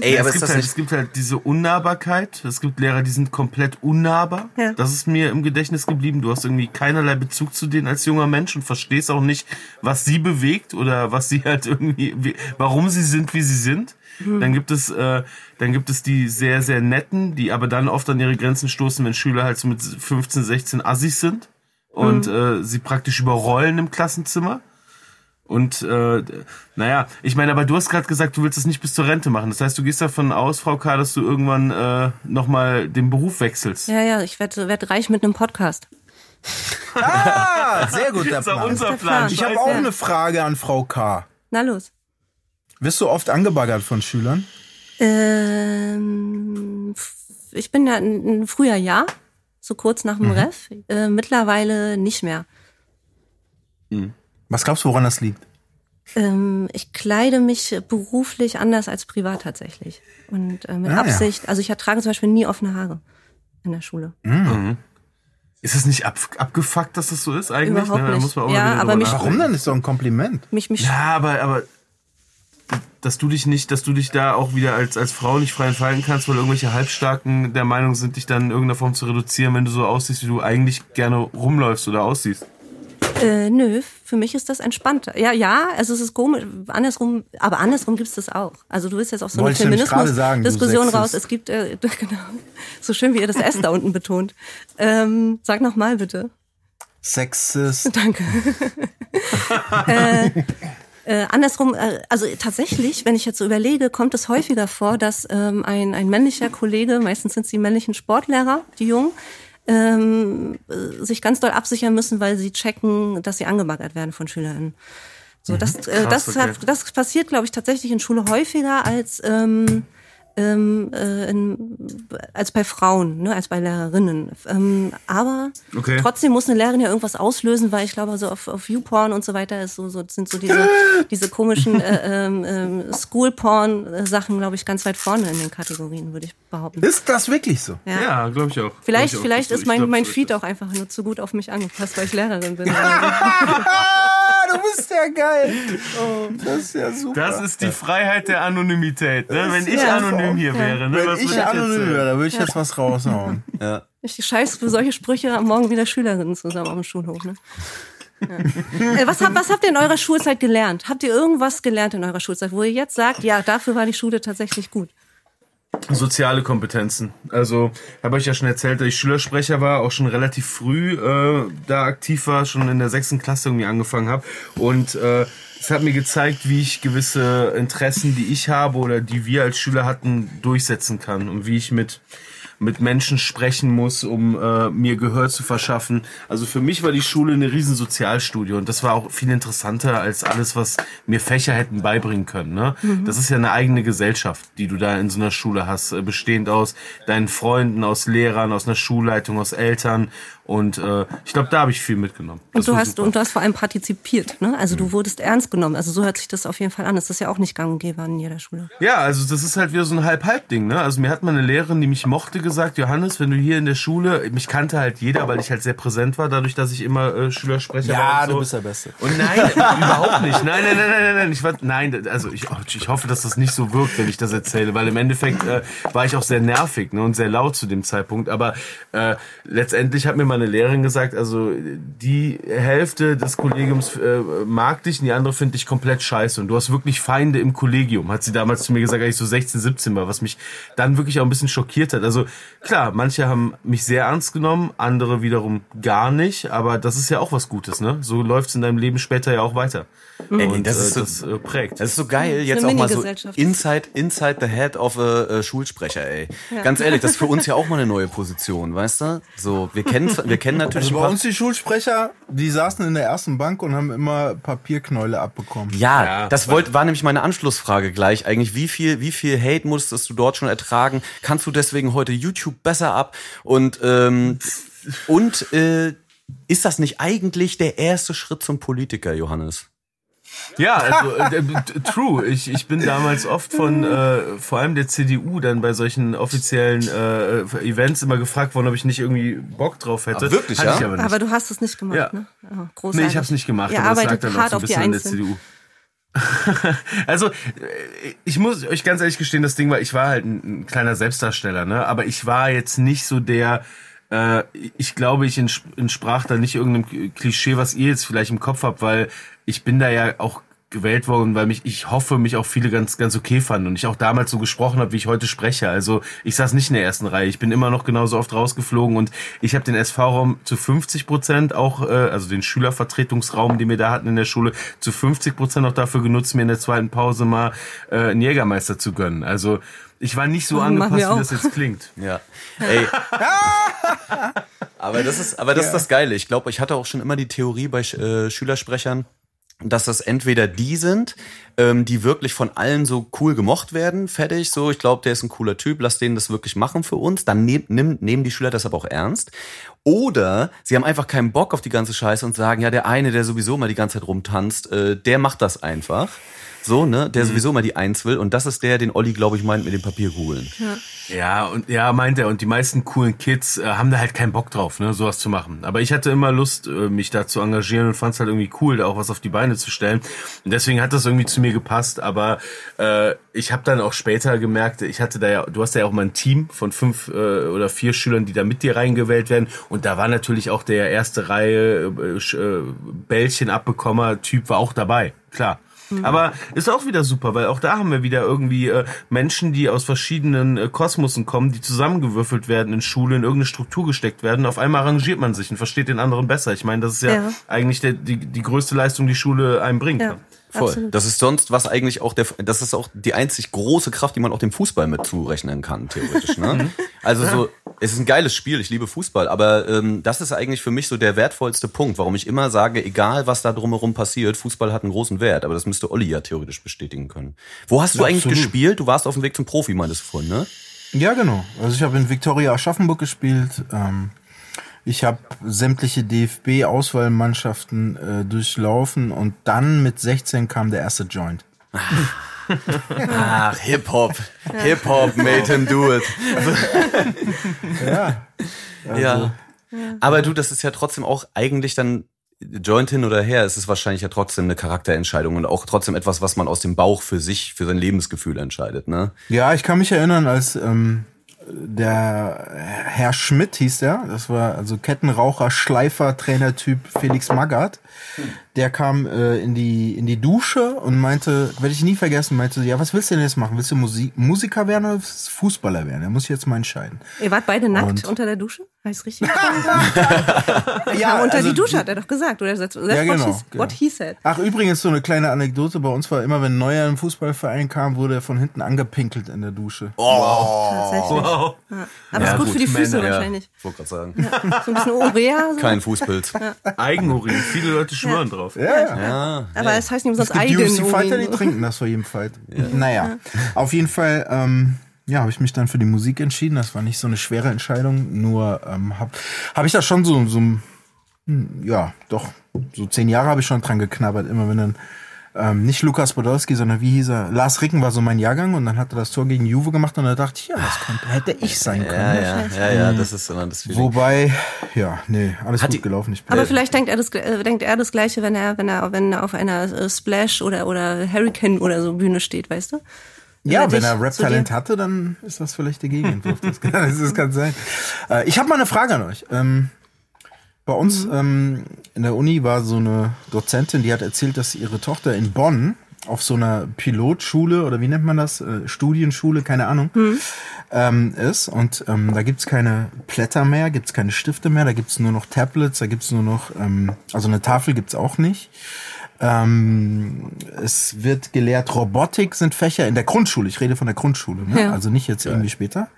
Ey, aber es, ist gibt das halt, nicht, es gibt halt diese Unnahbarkeit. Es gibt Lehrer, die sind komplett unnahbar. Ja. Das ist mir im Gedächtnis geblieben. Du hast irgendwie keinerlei Bezug zu denen als junger Mensch und verstehst auch nicht, was sie bewegt oder was sie halt irgendwie, wie, warum sie sind, wie sie sind. Dann gibt es, äh, dann gibt es die sehr, sehr netten, die aber dann oft an ihre Grenzen stoßen, wenn Schüler halt so mit 15, 16 Assis sind. und äh, sie praktisch überrollen im Klassenzimmer. Und äh, naja, ich meine, aber du hast gerade gesagt, du willst das nicht bis zur Rente machen. Das heißt, du gehst davon aus, Frau K., dass du irgendwann äh, nochmal den Beruf wechselst. Ja, ja, ich werde werd reich mit einem Podcast. Ah, sehr gut, der Das ist auch Plan. unser Plan. Plan. Ich habe auch eine Frage an Frau K. Na los. Wirst du oft angebaggert von Schülern? Ähm, ich bin ja ein, früher ja, so kurz nach dem Mhm. Ref. Äh, mittlerweile nicht mehr. Was glaubst du, woran das liegt? Ähm, ich kleide mich beruflich anders als privat tatsächlich. Und äh, mit Ah, ja. Absicht. Also ich ertrage zum Beispiel nie offene Haare in der Schule. Ist es nicht ab, abgefuckt, dass das so ist eigentlich? Überhaupt Ne, nicht. muss man auch mal Ja, aber mich-. Warum dann? Ist doch ein Kompliment. Mich, mich, Ja, aber, aber dass du dich nicht, dass du dich da auch wieder als, als Frau nicht frei entfalten kannst, weil irgendwelche Halbstarken der Meinung sind, dich dann in irgendeiner Form zu reduzieren, wenn du so aussiehst, wie du eigentlich gerne rumläufst oder aussiehst. Äh, nö, für mich ist das entspannter. Ja, ja, also es ist komisch, andersrum, aber andersrum gibt's das auch. Also du willst jetzt auf so eine Wollte ich nämlich gerade sagen, du Feminismus-Diskussion raus. Es gibt, äh, genau, so schön wie ihr das S da unten betont. Ähm, sag noch mal bitte. Sexist. Danke. äh, äh, andersrum, äh, also tatsächlich, wenn ich jetzt so überlege, kommt es häufiger vor, dass ähm, ein, ein männlicher Kollege, meistens sind es die männlichen Sportlehrer, die Jungen, ähm, äh, sich ganz doll absichern müssen, weil sie checken, dass sie angebaggert werden von SchülerInnen. So, das, äh, das, hat, das passiert, glaube ich, tatsächlich in Schule häufiger als ähm, ähm, äh, in, als bei Frauen, ne, als bei Lehrerinnen. Ähm, aber Okay. trotzdem muss eine Lehrerin ja irgendwas auslösen, weil ich glaube, so auf, auf Viewporn und so weiter ist so, so sind so diese, diese komischen äh, ähm, ähm, Schoolporn-Sachen, glaube ich, ganz weit vorne in den Kategorien, würde ich behaupten. Ist das wirklich so? Ja. Ja, glaube ich auch. Vielleicht, ich auch. vielleicht Ich ist mein, glaub, mein Feed auch einfach nur zu gut auf mich angepasst, weil ich Lehrerin bin. Du bist ja geil. Oh, das ist ja super. Das ist die Freiheit der Anonymität. Ne? Wenn ich Ja. anonym hier wäre, ne? Wenn was ich würde anonym jetzt, wäre, da würde ich jetzt was raushauen. Ja. Ich scheiß für solche Sprüche am Morgen wieder Schülerinnen zusammen auf dem Schulhof. Ne? Ja. Äh, was, habt, was habt ihr in eurer Schulzeit gelernt? Habt ihr irgendwas gelernt in eurer Schulzeit, wo ihr jetzt sagt, ja, dafür war die Schule tatsächlich gut? Soziale Kompetenzen. Also habe ich ja schon erzählt, dass ich Schülersprecher war, auch schon relativ früh äh, da aktiv war, schon in der sechsten Klasse irgendwie angefangen habe. Und äh, es hat mir gezeigt, wie ich gewisse Interessen, die ich habe oder die wir als Schüler hatten, durchsetzen kann und wie ich mit mit Menschen sprechen muss, um äh, mir Gehör zu verschaffen. Also für mich war die Schule eine riesen Sozialstudie und das war auch viel interessanter als alles, was mir Fächer hätten beibringen können. Ne? Das ist ja eine eigene Gesellschaft, die du da in so einer Schule hast, äh, bestehend aus deinen Freunden, aus Lehrern, aus einer Schulleitung, aus Eltern und äh, ich glaube, da habe ich viel mitgenommen. Und Das du war hast, super. und du hast vor allem partizipiert, ne? Also du wurdest ernst genommen. Also so hört sich das auf jeden Fall an. Das ist ja auch nicht gang und gäbe in jeder Schule. Ja, also das ist halt wieder so ein Halb-Halb-Ding, ne? Also mir hat mal eine Lehrerin, die mich mochte, gesagt, Johannes, wenn du hier in der Schule, mich kannte halt jeder, weil ich halt sehr präsent war, dadurch, dass ich immer äh, Schülersprecher war. Ja, und so. du bist der Beste. Und nein, überhaupt nicht. Nein, nein, nein, nein, nein, nein. Ich war, nein, also ich, ich hoffe, dass das nicht so wirkt, wenn ich das erzähle, weil im Endeffekt äh, war ich auch sehr nervig ne, und sehr laut zu dem Zeitpunkt. Aber äh, letztendlich hat mir meine Lehrerin gesagt, also die Hälfte des Kollegiums äh, mag dich und die andere findet dich komplett scheiße. Und du hast wirklich Feinde im Kollegium, hat sie damals zu mir gesagt, als ich so 16, 17 war, was mich dann wirklich auch ein bisschen schockiert hat. Also klar, manche haben mich sehr ernst genommen, andere wiederum gar nicht, aber das ist ja auch was Gutes, ne? So läuft's in deinem Leben später ja auch weiter. Ey, Und das das, ist äh, so- das äh, prägt. Das ist so geil, jetzt auch mal so inside, inside the head of a, äh, Schulsprecher, ey. Ganz ehrlich, das ist für uns ja auch mal eine neue Position, weißt du? So, wir kennen, wir kennen natürlich Also bei uns die Schulsprecher, die saßen in der ersten Bank und haben immer Papierknäule abbekommen. Ja, Ja, das wollt, war nämlich meine Anschlussfrage gleich eigentlich. Wie viel, wie viel Hate musstest du dort schon ertragen? Kannst du deswegen heute YouTube besser ab? Und, ähm, und äh, ist das nicht eigentlich der erste Schritt zum Politiker, Johannes? Ja, also äh, äh, true. Ich, ich bin damals oft von äh, vor allem der CDU dann bei solchen offiziellen äh, Events immer gefragt worden, ob ich nicht irgendwie Bock drauf hätte. Ah, wirklich, Hatte ja? Ich aber nicht. Aber du hast es nicht gemacht, Ja. ne? Oh, nee, großartig. ich habe es nicht gemacht, Ihr aber das lag dann auch hart so ein auf die bisschen an der. CDU. also, äh, ich muss euch ganz ehrlich gestehen, das Ding war, ich war halt ein, ein kleiner Selbstdarsteller, ne? Aber ich war jetzt nicht so der, äh, ich glaube, ich ents- entsprach da nicht irgendeinem Klischee, was ihr jetzt vielleicht im Kopf habt, weil ich bin da ja auch gewählt worden, weil mich, ich hoffe, mich auch viele ganz, ganz okay fanden und ich auch damals so gesprochen habe, wie ich heute spreche. Also ich saß nicht in der ersten Reihe. Ich bin immer noch genauso oft rausgeflogen und ich habe den SV-Raum zu 50 Prozent auch, äh, also den Schülervertretungsraum, den wir da hatten in der Schule, zu 50 Prozent auch dafür genutzt, mir in der zweiten Pause mal äh, einen Jägermeister zu gönnen. Also ich war nicht so Machen wir angepasst, wie das jetzt klingt. Ja. Ey. aber das ist, aber das ist das Geile. Ich glaube, ich hatte auch schon immer die Theorie bei äh, Schülersprechern, dass das entweder die sind, ähm, die wirklich von allen so cool gemocht werden, fertig, so, ich glaube, der ist ein cooler Typ, lass den das wirklich machen für uns, dann nehm, nimm, nehmen die Schüler das aber auch ernst. Oder sie haben einfach keinen Bock auf die ganze Scheiße und sagen, ja, der eine, der sowieso mal die ganze Zeit rumtanzt, äh, der macht das einfach. So, ne, der sowieso mal die Eins will. Und das ist der, den Olli, glaube ich, meint mit dem Papierkugeln. Ja, und ja, meint er. Und die meisten coolen Kids äh, haben da halt keinen Bock drauf, ne, sowas zu machen. Aber ich hatte immer Lust, äh, mich da zu engagieren und fand es halt irgendwie cool, da auch was auf die Beine zu stellen. Und deswegen hat das irgendwie zu mir gepasst. Aber äh, ich habe dann auch später gemerkt, ich hatte da ja, du hast ja auch mal ein Team von fünf äh, oder vier Schülern, die da mit dir reingewählt werden. Und da war natürlich auch der erste Reihe äh, äh, Bällchen abbekommer Typ war auch dabei, klar. Aber ist auch wieder super, weil auch da haben wir wieder irgendwie äh, Menschen, die aus verschiedenen äh, Kosmosen kommen, die zusammengewürfelt werden in Schule, in irgendeine Struktur gesteckt werden. Auf einmal arrangiert man sich und versteht den anderen besser. Ich meine, das ist ja, Ja. eigentlich der, die, die größte Leistung, die Schule einem bringt. Ja. ne? Voll. Absolut. Das ist sonst was eigentlich auch der, das ist auch die einzig große Kraft, die man auch dem Fußball mit zurechnen kann, theoretisch. Ne? Also so, es ist ein geiles Spiel, ich liebe Fußball, aber ähm, das ist eigentlich für mich so der wertvollste Punkt, warum ich immer sage, egal was da drumherum passiert, Fußball hat einen großen Wert, aber das müsste Olli ja theoretisch bestätigen können. Wo hast du Ja, eigentlich absolut. gespielt? Du warst auf dem Weg zum Profi, meintest du vorhin, ne? Ja, genau. Also ich habe in Viktoria Aschaffenburg gespielt. Ähm, ich habe sämtliche DFB-Auswahlmannschaften äh, durchlaufen und dann mit 16 kam der erste Joint. Ach, Hip-Hop. Hip-Hop made him do it. Ja. ja. Aber du, das ist ja trotzdem auch eigentlich dann Joint hin oder her, es ist wahrscheinlich ja trotzdem eine Charakterentscheidung und auch trotzdem etwas, was man aus dem Bauch für sich, für sein Lebensgefühl entscheidet, ne? Ja, ich kann mich erinnern, als ähm, der Herr Schmidt hieß der, das war also Kettenraucher, Schleifer, Trainertyp Felix Magath. Der kam äh, in die in die Dusche und meinte, werde ich nie vergessen, meinte, ja, was willst du denn jetzt machen? Willst du Musik, Musiker werden oder willst du Fußballer werden? Da muss ich jetzt mal entscheiden. Ihr wart beide nackt Und- unter der Dusche? Heißt richtig? Ja, unter also- die Dusche hat er doch gesagt. Oder that's, that's Ja, what, genau, he, genau. what he said. Ach, übrigens so eine kleine Anekdote. Bei uns war immer, wenn ein Neuer im Fußballverein kam, wurde er von hinten angepinkelt in der Dusche. Tatsächlich. Wow. Ja. Aber Ja, ist gut, gut, für die Füße Männer, ja. wahrscheinlich. Ich wollte gerade sagen. So ein bisschen Urea. So. Kein Fußpilz. Eigenurin. Viele Leute schwören drauf. Ja, ja. Ja. Aber es heißt nicht umsonst UFC-Fighter, die Eigenurin. trinken das vor jedem Fight. Naja, auf jeden Fall, ähm, ja, habe ich mich dann für die Musik entschieden. Das war nicht so eine schwere Entscheidung. Nur ähm, habe hab ich da schon so, so, hm, ja, doch, so zehn Jahre habe ich schon dran geknabbert. Immer wenn dann ähm, nicht Lukas Podolski, sondern wie hieß er? Lars Ricken war so mein Jahrgang und dann hat er das Tor gegen Juve gemacht und da dachte ich, ja, das könnte, hätte ich sein können. Ja, ja, ja, ja, das ist immer das Feeling. Wobei, ja, nee, alles Hat gut die- gelaufen. Ich bin Aber vielleicht denkt er das, äh, denkt er das Gleiche, wenn er, wenn er, wenn er auf einer äh, Splash oder, oder Hurricane oder so Bühne steht, weißt du? Ja, Wenn wenn er Rap-Talent hatte, dann ist das vielleicht der Gegenentwurf. Das kann, das kann sein. Äh, ich habe mal eine Frage an euch. Ähm, bei uns ähm, in der Uni war so eine Dozentin, die hat erzählt, dass ihre Tochter in Bonn auf so einer Pilotschule oder wie nennt man das? Äh, Studienschule, keine Ahnung, ähm, ist. Und ähm, da gibt's keine Blätter mehr, gibt's keine Stifte mehr, da gibt's nur noch Tablets, da gibt's nur noch, ähm, also eine Tafel gibt's auch nicht. Ähm, es wird gelehrt, Robotik sind Fächer in der Grundschule. Ich rede von der Grundschule, ne? Ja. also nicht jetzt irgendwie später.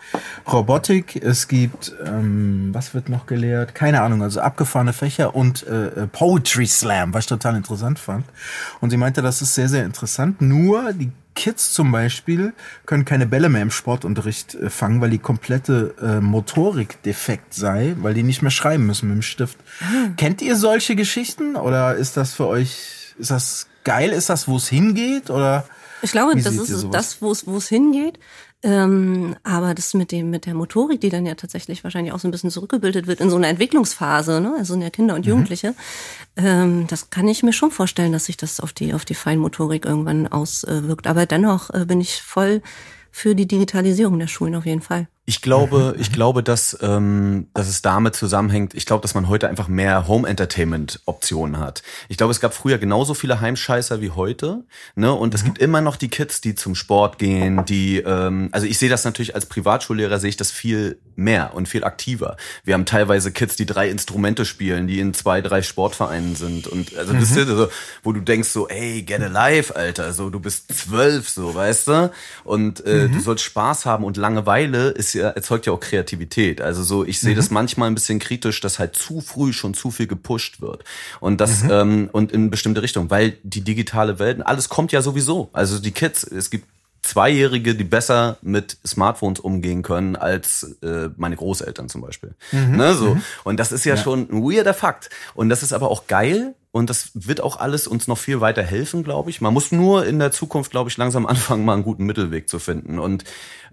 Robotik, es gibt, ähm, was wird noch gelehrt? Keine Ahnung, also abgefahrene Fächer und äh, äh, Poetry Slam, was ich total interessant fand. Und sie meinte, das ist sehr, sehr interessant. Nur die Kids zum Beispiel können keine Bälle mehr im Sportunterricht äh, fangen, weil die komplette äh, Motorik defekt sei, weil die nicht mehr schreiben müssen mit dem Stift. Kennt ihr solche Geschichten oder ist das für euch, ist das geil? Ist das, wo es hingeht oder? Ich glaube, das ist das, wo es wo es hingeht. Ähm, aber das mit dem mit der Motorik, die dann ja tatsächlich wahrscheinlich auch so ein bisschen zurückgebildet wird in so einer Entwicklungsphase, ne? also in der Kinder Mhm. und Jugendliche, ähm, das kann ich mir schon vorstellen, dass sich das auf die auf die Feinmotorik irgendwann auswirkt. Aber dennoch äh, bin ich voll für die Digitalisierung der Schulen auf jeden Fall. Ich glaube, ich glaube, dass, ähm, dass es damit zusammenhängt. Ich glaube, dass man heute einfach mehr Home Entertainment Optionen hat. Ich glaube, es gab früher genauso viele Heimscheißer wie heute. Ne? Und es gibt immer noch die Kids, die zum Sport gehen, die, ähm, also ich sehe das natürlich als Privatschullehrer sehe ich das viel mehr und viel aktiver. Wir haben teilweise Kids, die drei Instrumente spielen, die in zwei, drei Sportvereinen sind und also wisst ihr, so, wo du denkst so, ey, get alive, Alter, so du bist zwölf, so weißt du, und äh, du sollst Spaß haben und Langeweile ist ja erzeugt ja auch Kreativität. Also so, ich sehe das manchmal ein bisschen kritisch, dass halt zu früh schon zu viel gepusht wird und das ähm, und in bestimmte Richtungen, weil die digitale Welt, alles kommt ja sowieso. Also die Kids, es gibt Zweijährige, die besser mit Smartphones umgehen können als äh, meine Großeltern zum Beispiel. Ne, so. Und das ist ja, schon ein weirder Fakt. Und das ist aber auch geil. Und das wird auch alles uns noch viel weiter helfen, glaube ich. Man muss nur in der Zukunft, glaube ich, langsam anfangen, mal einen guten Mittelweg zu finden. Und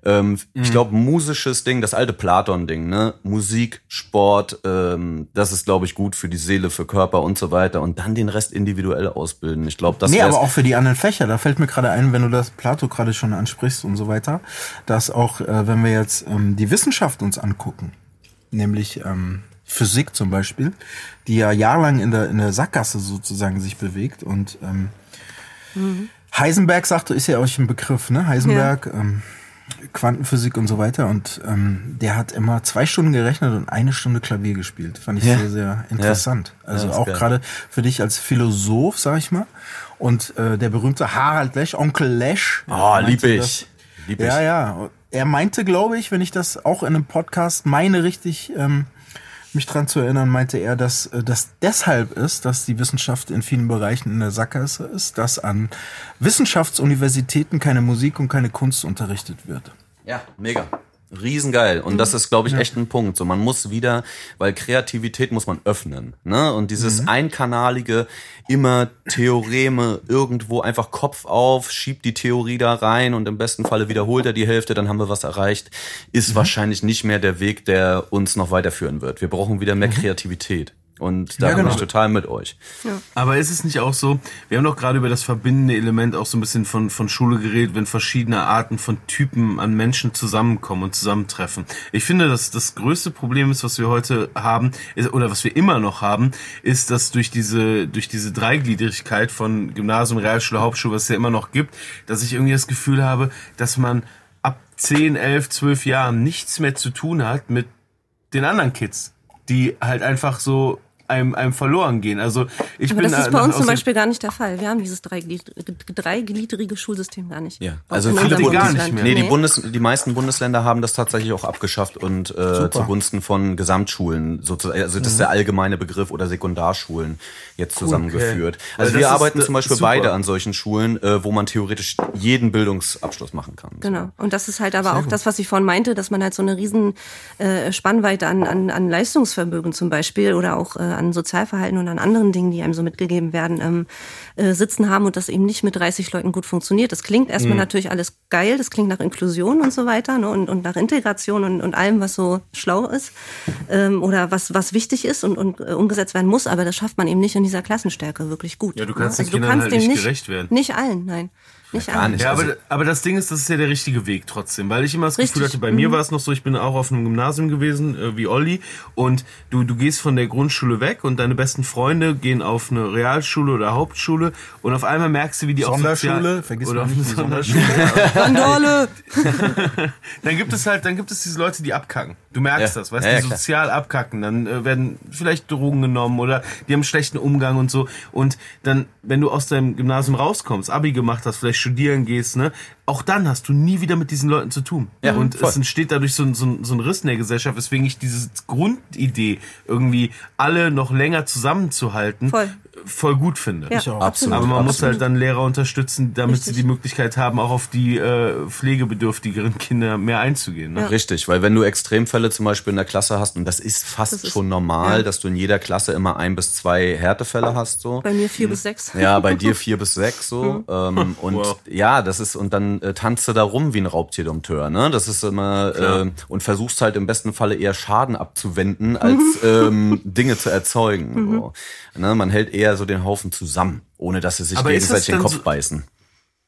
ähm, ich glaube, musisches Ding, das alte Platon-Ding, ne? Musik, Sport, ähm, das ist, glaube ich, gut für die Seele, für Körper und so weiter. Und dann den Rest individuell ausbilden. Ich glaube, das nee, wär's- aber auch für die anderen Fächer. Da fällt mir gerade ein, wenn du das Plato gerade schon ansprichst und so weiter, dass auch, äh, wenn wir jetzt ähm, die Wissenschaft uns angucken, nämlich ähm, Physik zum Beispiel, die ja jahrelang in der, in der Sackgasse sozusagen sich bewegt und ähm, Heisenberg sagte, ist ja euch ein Begriff, ne? Heisenberg, ähm, Quantenphysik und so weiter. Und ähm, der hat immer zwei Stunden gerechnet und eine Stunde Klavier gespielt. Fand ich Ja. sehr, sehr interessant. Also Ja, ist auch gerade für dich als Philosoph, sag ich mal. Und äh, der berühmte Harald Lesch, Onkel Lesch. Oh, meinte lieb ich. Lieb ich. Ja, ja. Er meinte, glaube ich, wenn ich das auch in einem Podcast meine, richtig ähm, mich dran zu erinnern, meinte er, dass äh, das deshalb ist, dass die Wissenschaft in vielen Bereichen in der Sackgasse ist, dass an Wissenschaftsuniversitäten keine Musik und keine Kunst unterrichtet wird. Ja, mega. Riesengeil. Und das ist, glaube ich, echt ein Punkt. So, man muss wieder, weil Kreativität muss man öffnen. Ne? Und dieses einkanalige, immer Theoreme irgendwo einfach Kopf auf, schiebt die Theorie da rein und im besten Falle wiederholt er die Hälfte, dann haben wir was erreicht, ist wahrscheinlich nicht mehr der Weg, der uns noch weiterführen wird. Wir brauchen wieder mehr Kreativität. Und da Ja, bin genau. ich total mit euch. Aber ist es nicht auch so, wir haben doch gerade über das verbindende Element auch so ein bisschen von, von Schule geredet, wenn verschiedene Arten von Typen an Menschen zusammenkommen und zusammentreffen. Ich finde, dass das größte Problem ist, was wir heute haben, ist, oder was wir immer noch haben, ist, dass durch diese, durch diese Dreigliedrigkeit von Gymnasium, Realschule, Hauptschule, was es ja immer noch gibt, dass ich irgendwie das Gefühl habe, dass man ab 10, 11, 12 Jahren nichts mehr zu tun hat mit den anderen Kids, die halt einfach so einem, einem verloren gehen. Also ich Aber bin das ist bei uns zum Beispiel gar nicht der Fall. Wir haben dieses dreiglied- dreigliedrige Schulsystem gar nicht. Ja, also viele unserem gar Bundes nicht mehr. Nee, die, Bundes die meisten Bundesländer haben das tatsächlich auch abgeschafft und äh, zugunsten von Gesamtschulen, sozusagen, also das ist der Mhm. allgemeine Begriff oder Sekundarschulen jetzt zusammengeführt. Weil Also das wir arbeiten äh, zum Beispiel super. beide an solchen Schulen, äh, wo man theoretisch jeden Bildungsabschluss machen kann. Genau. Und das ist halt aber auch das, was ich vorhin meinte, dass man halt so eine riesen äh, Spannweite an, an, an Leistungsvermögen zum Beispiel oder auch äh, an Sozialverhalten und an anderen Dingen, die einem so mitgegeben werden, ähm, äh, sitzen haben und das eben nicht mit 30 Leuten gut funktioniert. Das klingt erstmal natürlich alles geil, das klingt nach Inklusion und so weiter ne? und, und nach Integration und, und allem, was so schlau ist ähm, oder was, was wichtig ist und, und äh, umgesetzt werden muss, aber das schafft man eben nicht in dieser Klassenstärke wirklich gut. Ja, du kannst ne? den Kindern halt nicht gerecht werden. Nicht allen, nein. Nicht gar allen. nicht. Ja, aber, Also- aber das Ding ist, das ist ja der richtige Weg trotzdem, weil ich immer das Gefühl Richtig. hatte, bei mir war es noch so, ich bin auch auf einem Gymnasium gewesen, äh, wie Olli, und du, du gehst von der Grundschule weg und deine besten Freunde gehen auf eine Realschule oder Hauptschule und auf einmal merkst du, wie die auch Sonderschule, sozial, vergiss oder auf nicht die Sonderschule. Randale! dann gibt es halt, dann gibt es diese Leute, die abkacken. Du merkst Ja. das, weißt Ja, du, ja, sozial abkacken. Dann äh, werden vielleicht Drogen genommen oder die haben schlechten Umgang und so. Und dann, wenn du aus deinem Gymnasium rauskommst, Abi gemacht hast, vielleicht studieren gehst, ne, auch dann hast du nie wieder mit diesen Leuten zu tun. Ja, und voll. es entsteht dadurch so, ein- so, ein- so ein Riss in der Gesellschaft, weswegen ich diese Grundidee, irgendwie alle noch länger zusammenzuhalten, Voll. voll gut finde. Ja, Ich auch. Absolut. Aber man muss absolut. halt dann Lehrer unterstützen, damit Richtig. sie die Möglichkeit haben, auch auf die äh, pflegebedürftigeren Kinder mehr einzugehen. Ne? Richtig, weil wenn du Extremfälle zum Beispiel in der Klasse hast, und das ist fast Das ist- schon normal, ja. dass du in jeder Klasse immer ein bis zwei Härtefälle hast, so. Bei mir vier bis sechs. Ja, bei dir vier bis sechs so. ähm, und Wow. Ja, das ist, und dann äh, tanzt du da rum wie ein Raubtierdompteur, ne? Das ist immer, Klar. äh, und versuchst halt im besten Falle eher Schaden abzuwenden, als ähm, Dinge zu erzeugen. So. Ne? Man hält eher so den Haufen zusammen, ohne dass sie sich Aber gegenseitig den Kopf so- beißen.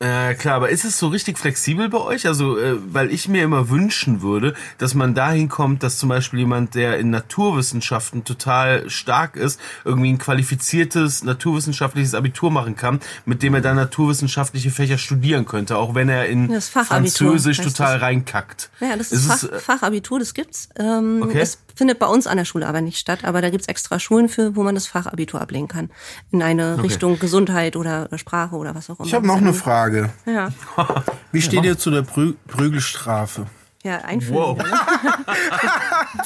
Äh, klar, aber ist es so richtig flexibel bei euch? Also, äh, weil ich mir immer wünschen würde, dass man dahin kommt, dass zum Beispiel jemand, der in Naturwissenschaften total stark ist, irgendwie ein qualifiziertes naturwissenschaftliches Abitur machen kann, mit dem er dann naturwissenschaftliche Fächer studieren könnte, auch wenn er in Das Fachabitur Französisch total das. reinkackt. Ja, das Ist Fach, äh, Fachabitur, das gibt's. Ähm, Okay. Es findet bei uns an der Schule aber nicht statt, aber da gibt's extra Schulen für, wo man das Fachabitur ablegen kann. In eine Richtung Gesundheit oder Sprache oder was auch immer. Ich habe noch eine Frage. Ja, Wie steht ihr zu der Prü Prügelstrafe? ja einführen. Wow.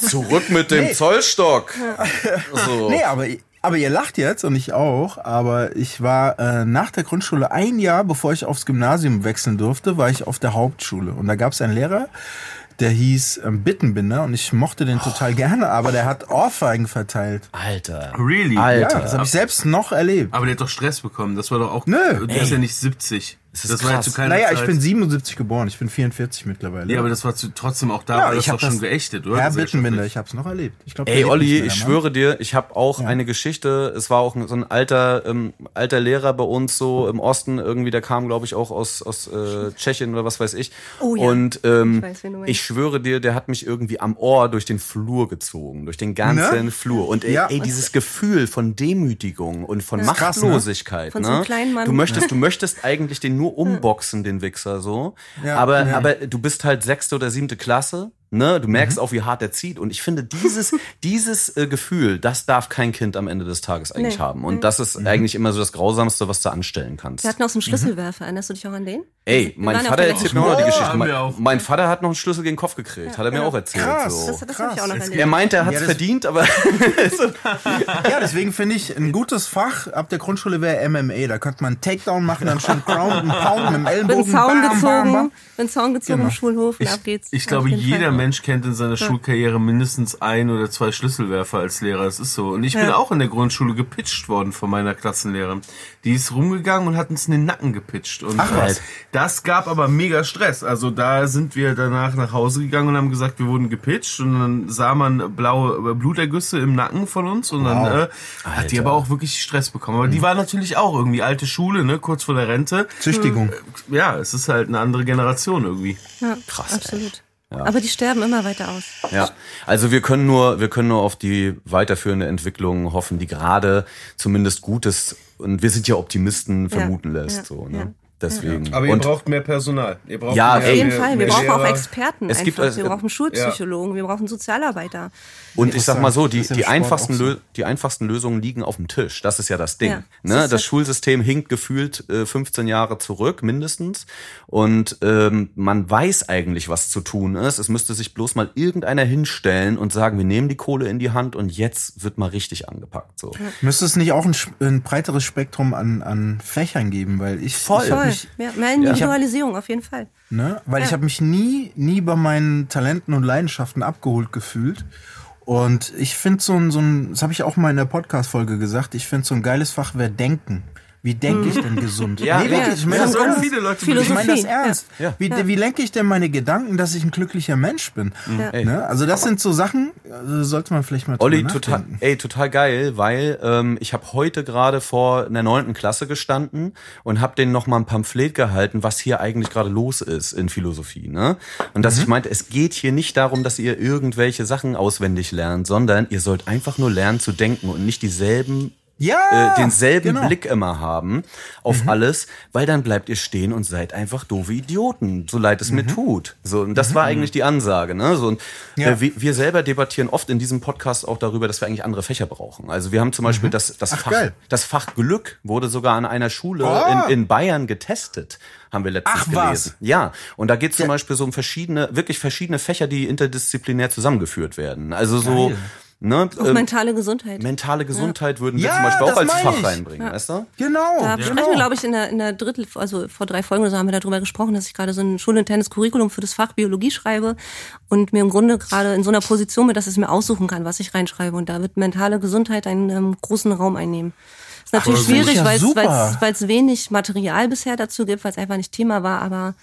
Zurück mit dem Zollstock. So. Nee, aber, aber ihr lacht jetzt und ich auch. Aber ich war äh, nach der Grundschule ein Jahr, bevor ich aufs Gymnasium wechseln durfte, war ich auf der Hauptschule. Und da gab es einen Lehrer, der hieß ähm, Bittenbinder und ich mochte den total gerne, aber der hat Ohrfeigen verteilt. Alter. Really? Ja, Alter. das habe ich selbst noch erlebt. Aber der hat doch Stress bekommen. Das war doch auch. Nö. Der ist ja nicht 70. Das ist Das war ja krass. zu keiner Naja, Zeit. ich bin 77 geboren, ich bin 44 mittlerweile. Ja, aber das war zu, trotzdem auch da, Ja, war das ich hab doch schon geächtet, oder? Gesellschaftlich. Bittenbinder, ich habe es noch erlebt. Ich glaub, Ey, Olli, ich schwöre dir, ich habe auch eine Geschichte. Es war auch so ein alter, ähm, alter Lehrer bei uns so im Osten irgendwie. Der kam, glaube ich, auch aus aus äh, Tschechien oder was weiß ich. Oh ja. Und ähm, Ich weiß, ich schwöre dir, der hat mich irgendwie am Ohr durch den Flur gezogen, durch den ganzen Ne? Flur. Und ey, Ja. ey, dieses Gefühl von Demütigung und von krass, ne? Machtlosigkeit. Von so ne? einem kleinen Mann. Du möchtest, du möchtest eigentlich den nur umboxen, den Wichser so. Ja, aber, ja. aber du bist halt sechste oder siebte Klasse. Ne, du merkst auch, wie hart er zieht. Und ich finde, dieses, dieses äh, Gefühl, das darf kein Kind am Ende des Tages eigentlich Nee. haben. Und das ist eigentlich immer so das Grausamste, was du anstellen kannst. Wir hatten auch so einen Schlüsselwerfer. Erinnerst du dich auch an den? Ey, Wir mein Vater erzählt mir auch noch die Geschichte. Mein, mein Vater hat noch einen Schlüssel gegen den Kopf gekriegt, hat er mir auch erzählt. Krass. So. Das, das habe ich auch noch Krass. erlebt. Er meinte, er hat es Ja, verdient, aber Ja, deswegen finde ich ein gutes Fach ab der Grundschule wäre MMA. Da könnte man einen Takedown machen, dann schön Ground and Pound mit dem Bin Ellbogen. Zaun gezogen, bam, bam. bin Zaun gezogen Genau. im Schulhof und Ich, ab geht's. ich glaube, jeder. Mensch kennt in seiner Schulkarriere mindestens ein oder zwei Schlüsselwerfer als Lehrer. Das ist so. Und ich bin Ja. auch in der Grundschule gepitcht worden von meiner Klassenlehrerin. Die ist rumgegangen und hat uns in den Nacken gepitcht. Und Ach was. äh, das gab aber mega Stress. Also da sind wir danach nach Hause gegangen und haben gesagt, wir wurden gepitcht. Und dann sah man blaue Blutergüsse im Nacken von uns. Und dann äh, hat die aber auch wirklich Stress bekommen. Aber die war natürlich auch irgendwie alte Schule, ne, kurz vor der Rente. Züchtigung. Ja, es ist halt eine andere Generation irgendwie. Ja, Krass, Absolut. Aber die sterben immer weiter aus. Ja, also wir können nur, wir können nur auf die weiterführende Entwicklung hoffen, die gerade zumindest Gutes und wir sind ja Optimisten vermuten lässt, ja, so, ne? ja. Deswegen. Aber ihr und braucht mehr Personal. Ihr braucht Ja, mehr, Auf jeden Ey, Fall. Wir mehr brauchen auch Lehrer. Experten Es gibt also- wir brauchen Schulpsychologen, wir brauchen Sozialarbeiter. Und ich sag mal so, die, Das die, einfachsten so. Die einfachsten Lösungen liegen auf dem Tisch. Das ist ja das Ding. Ja, das ne? Das ja- Schulsystem hinkt gefühlt äh, 15 Jahre zurück, mindestens. Und ähm, man weiß eigentlich, was zu tun ist. Es müsste sich bloß mal irgendeiner hinstellen und sagen, wir nehmen die Kohle in die Hand und jetzt wird mal richtig angepackt. So. Müsste es nicht auch ein, ein breiteres Spektrum an, an Fächern geben? Weil ich, Voll. ich hab Toll. mich, Ja, mehr Individualisierung auf jeden Fall. ne, weil ich Ja. habe mich nie, nie bei meinen Talenten und Leidenschaften abgeholt gefühlt. Und ich finde so ein, so ein, das habe ich auch mal in der Podcast-Folge gesagt, ich finde so ein geiles Fach wäre Denken. Wie denke ich denn gesund? Ja, nee, ja, wirklich, ich meine ja, das ernst. viele Leute Ich meine das Philosophie, ernst. ja. Wie, wie lenke ich denn meine Gedanken, dass ich ein glücklicher Mensch bin? Ey. Ne? Also das sind so Sachen, also sollte man vielleicht mal Olli, drüber total, ey, total geil, weil ähm, ich habe heute gerade vor einer neunten Klasse gestanden und habe denen noch mal ein Pamphlet gehalten, was hier eigentlich gerade los ist in Philosophie. Ne? Und dass ich meinte, es geht hier nicht darum, dass ihr irgendwelche Sachen auswendig lernt, sondern ihr sollt einfach nur lernen zu denken und nicht dieselben Ja, äh, denselben genau. Blick immer haben auf alles, weil dann bleibt ihr stehen und seid einfach doofe Idioten, so leid es mir tut. So und das war eigentlich die Ansage, ne? So und Ja. äh, wir, wir selber debattieren oft in diesem Podcast auch darüber, dass wir eigentlich andere Fächer brauchen. Also wir haben zum Beispiel das das Ach, Fach geil. das Fach Glück wurde sogar an einer Schule Ah. in, in Bayern getestet. Haben wir letztens Ach, gelesen. was? Ja, und da geht es zum Beispiel so um verschiedene, wirklich verschiedene Fächer, die interdisziplinär zusammengeführt werden. Also so, Geil. Ne, Auch ähm, mentale Gesundheit. mentale Gesundheit würden wir Ja, zum Beispiel auch als Fach ich. reinbringen, weißt du? Genau. Da genau. sprechen wir, glaube ich, in der, in der Drittel, also vor drei Folgen oder so haben wir darüber gesprochen, dass ich gerade so ein schulinternes Curriculum für das Fach Biologie schreibe und mir im Grunde gerade in so einer Position bin, dass ich mir aussuchen kann, was ich reinschreibe. Und da wird mentale Gesundheit einen ähm, großen Raum einnehmen. Ist natürlich ich schwierig, ja weil es super. weil's, weil's wenig Material bisher dazu gibt, weil es einfach nicht Thema war, aber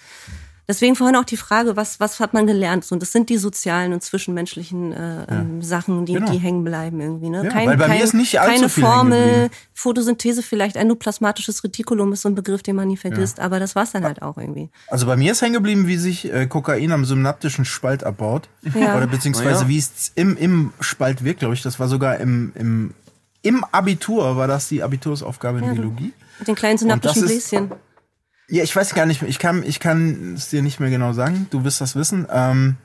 Deswegen vorhin auch die Frage, was, was hat man gelernt? Und das sind die sozialen und zwischenmenschlichen äh, ähm, Sachen, die, Genau. die hängen bleiben irgendwie. Ne? Ja, weil bei mir ist nicht allzu keine Formel. Photosynthese vielleicht, endoplasmatisches Retikulum ist so ein Begriff, den man nie vergisst, aber das war's dann halt auch irgendwie. Also bei mir ist hängen geblieben, wie sich äh, Kokain am synaptischen Spalt abbaut. Ja. Oder beziehungsweise Ah, ja. wie es im, im Spalt wirkt, glaube ich. Das war sogar im, im, im Abitur, war das die Abitursaufgabe in Ja, Biologie. Mit den kleinen synaptischen Bläschen. Ja, ich weiß gar nicht, ich kann, ich kann es dir nicht mehr genau sagen. Du wirst das wissen. Ähm,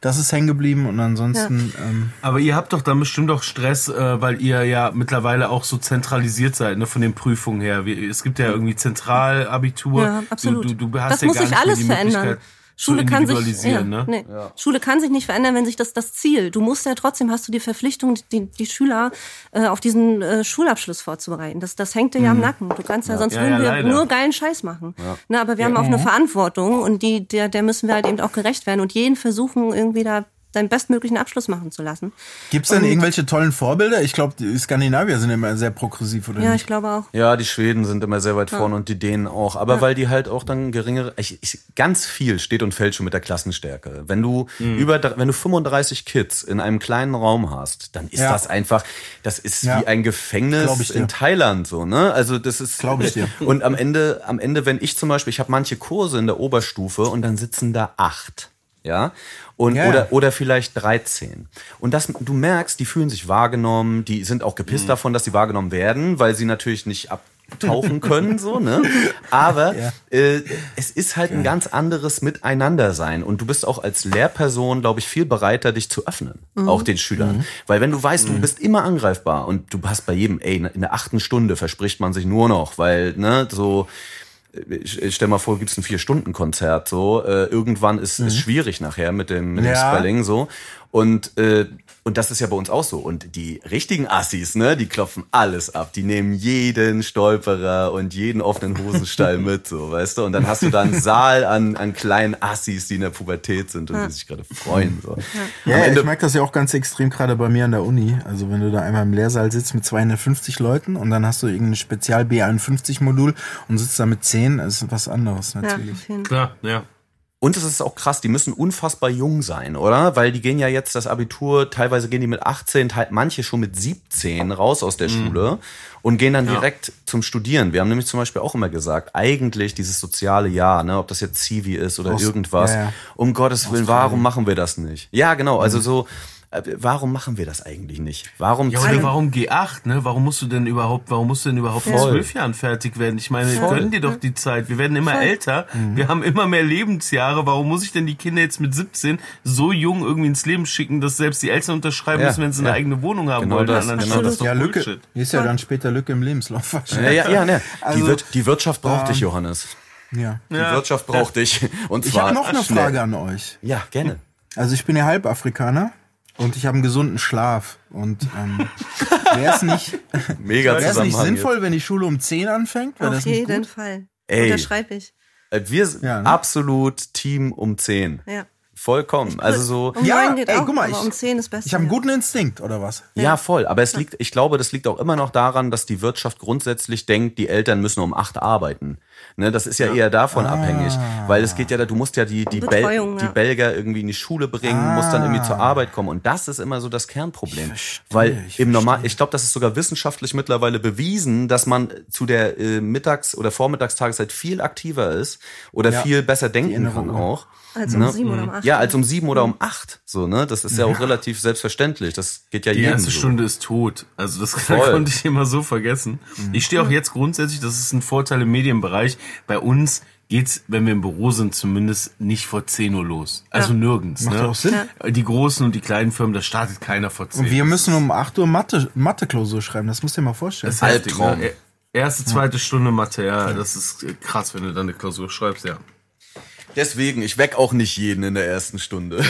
das ist hängen geblieben und ansonsten, ähm, Aber ihr habt doch dann bestimmt auch Stress, äh, weil ihr ja mittlerweile auch so zentralisiert seid, ne, von den Prüfungen her. Wie, es gibt ja irgendwie Zentralabitur. Ja, absolut. Du, du, du hast das ja muss gar sich nicht mehr alles die verändern. Schule kann sich, ja, ne? nee. Schule kann sich nicht verändern, wenn sich das das Ziel. Du musst ja trotzdem hast du die Verpflichtung, die, die Schüler äh, auf diesen äh, Schulabschluss vorzubereiten. Das, das hängt dir ja am Nacken. Du kannst ja, sonst Ja, würden ja, wir leider. nur geilen Scheiß machen. Ne, aber wir haben auch eine Verantwortung und die der der müssen wir halt eben auch gerecht werden und jeden versuchen irgendwie da seinen bestmöglichen Abschluss machen zu lassen. gibt's denn irgendwelche tollen Vorbilder? Ich glaube, die Skandinavier sind immer sehr progressiv, oder Ja, nicht? ich glaube auch. Ja, die Schweden sind immer sehr weit vorne und die Dänen auch. Aber weil die halt auch dann geringere, ich, ich, ganz viel steht und fällt schon mit der Klassenstärke. Wenn du Mhm. über, wenn du 35 Kids in einem kleinen Raum hast, dann ist Ja. das einfach, das ist Ja. wie ein Gefängnis in Thailand, so, ne? Also das ist. Glaub ich dir. Und am Ende, am Ende, wenn ich zum Beispiel, ich habe manche Kurse in der Oberstufe und dann sitzen da acht. Ja, und ja. oder oder vielleicht 13. Und das du merkst, die fühlen sich wahrgenommen, die sind auch gepisst Mhm. davon, dass sie wahrgenommen werden, weil sie natürlich nicht abtauchen können so, ne? Aber Ja. äh, es ist halt ein ganz anderes Miteinander sein und du bist auch als Lehrperson, glaube ich, viel bereiter dich zu öffnen, auch den Schülern, weil wenn du weißt, du bist immer angreifbar und du hast bei jedem, ey, in der achten Stunde verspricht man sich nur noch, weil ne, so ich, ich stell mal vor, gibt's ein Vier-Stunden-Konzert, so, äh, irgendwann ist es schwierig nachher mit dem, mit dem Ja. Spelling, so. Und, äh, und das ist ja bei uns auch so. Und die richtigen Assis, ne, die klopfen alles ab. Die nehmen jeden Stolperer und jeden offenen Hosenstall mit, so, weißt du? Und dann hast du da einen Saal an, an kleinen Assis, die in der Pubertät sind und die sich gerade freuen, so. Ja, ich merke das ja auch ganz extrem gerade bei mir an der Uni. Also wenn du da einmal im Lehrsaal sitzt mit 250 Leuten und dann hast du irgendein Spezial B51-Modul und sitzt da mit 10, das ist was anderes Ja, natürlich. Fall. Klar, ja. Und es ist auch krass, die müssen unfassbar jung sein, oder? Weil die gehen ja jetzt das Abitur, teilweise gehen die mit 18, teil- manche schon mit 17 raus aus Mhm. der Schule und gehen dann direkt zum Studieren. Wir haben nämlich zum Beispiel auch immer gesagt, eigentlich dieses soziale Jahr, ne, ob das jetzt Civi ist oder Aus- irgendwas, ja, ja. um Gottes Willen, warum machen wir das nicht? Ja, genau, Mhm. also so, äh, warum machen wir das eigentlich nicht? Warum Ja, oder warum G8, ne? Warum musst du denn überhaupt, warum musst du denn überhaupt Voll. zwölf Jahren fertig werden? Ich meine, Voll. gönn dir doch die Zeit. Wir werden immer älter. Mhm. Wir haben immer mehr Lebensjahre. Warum muss ich denn die Kinder jetzt mit 17 so jung irgendwie ins Leben schicken, dass selbst die Eltern unterschreiben Ja, müssen, wenn sie eine ja. eigene Wohnung haben Genau wollen? das, genau das. ist doch Ja, Lücke. Bullshit. Ist ja dann später Lücke im Lebenslauf ja, wahrscheinlich. ja, ja, ne. Also, die, Wir die Wirtschaft braucht ähm, dich, Johannes. Ja. Die Wirtschaft braucht dich. Und Ich zwar habe noch eine schnell. Frage an euch. Ja, gerne. Also ich bin ja Halbafrikaner und ich habe einen gesunden Schlaf. Und ähm, wäre es nicht, Mega wär's nicht sinnvoll, wenn die Schule um 10 anfängt? Wäre Auf das nicht jeden gut? Fall. Ey. Unterschreibe ich. Äh, Wir sind Ja, ne? absolut Team um 10. Ja. Vollkommen. Also so. Um Ja, neun geht ey, auch, guck mal, aber ich- um zehn ist besser. Ich habe einen ja. guten Instinkt, oder was? Ja, voll. Aber es liegt, ich glaube, das liegt auch immer noch daran, dass die Wirtschaft grundsätzlich denkt, die Eltern müssen um acht arbeiten. Ne, das ist ja, eher davon abhängig. Weil es geht ja, da- du musst ja die, die, Bel die ja. Belgier irgendwie in die Schule bringen, musst dann irgendwie zur Arbeit kommen. Und das ist immer so das Kernproblem. Weil ich im Normal, ich glaube, das ist sogar wissenschaftlich mittlerweile bewiesen, dass man zu der äh, Mittags- oder Vormittagstageszeit viel aktiver ist oder Ja, viel besser denken kann Uhr. auch. Als um sieben oder um acht. Ja, als um sieben oder um acht. So, ne? Das ist ja auch relativ selbstverständlich. Das geht ja Die jedem erste so. Stunde ist tot. Also das Voll. konnte ich immer so vergessen. Ich stehe auch jetzt grundsätzlich, das ist ein Vorteil im Medienbereich. Bei uns geht's, wenn wir im Büro sind, zumindest nicht vor 10 Uhr los. Also Ja. nirgends. Macht ne? auch Sinn. Die großen und die kleinen Firmen, da startet keiner vor 10. Und wir müssen um 8 Uhr Mathe, Mathe-Klausur schreiben, das musst du dir mal vorstellen. Das ist heftig, Albtraum. ne? Erste, zweite Stunde Mathe, ja, das ist äh, krass, wenn du dann eine Klausur schreibst, ja. Deswegen, ich weck auch nicht jeden in der ersten Stunde.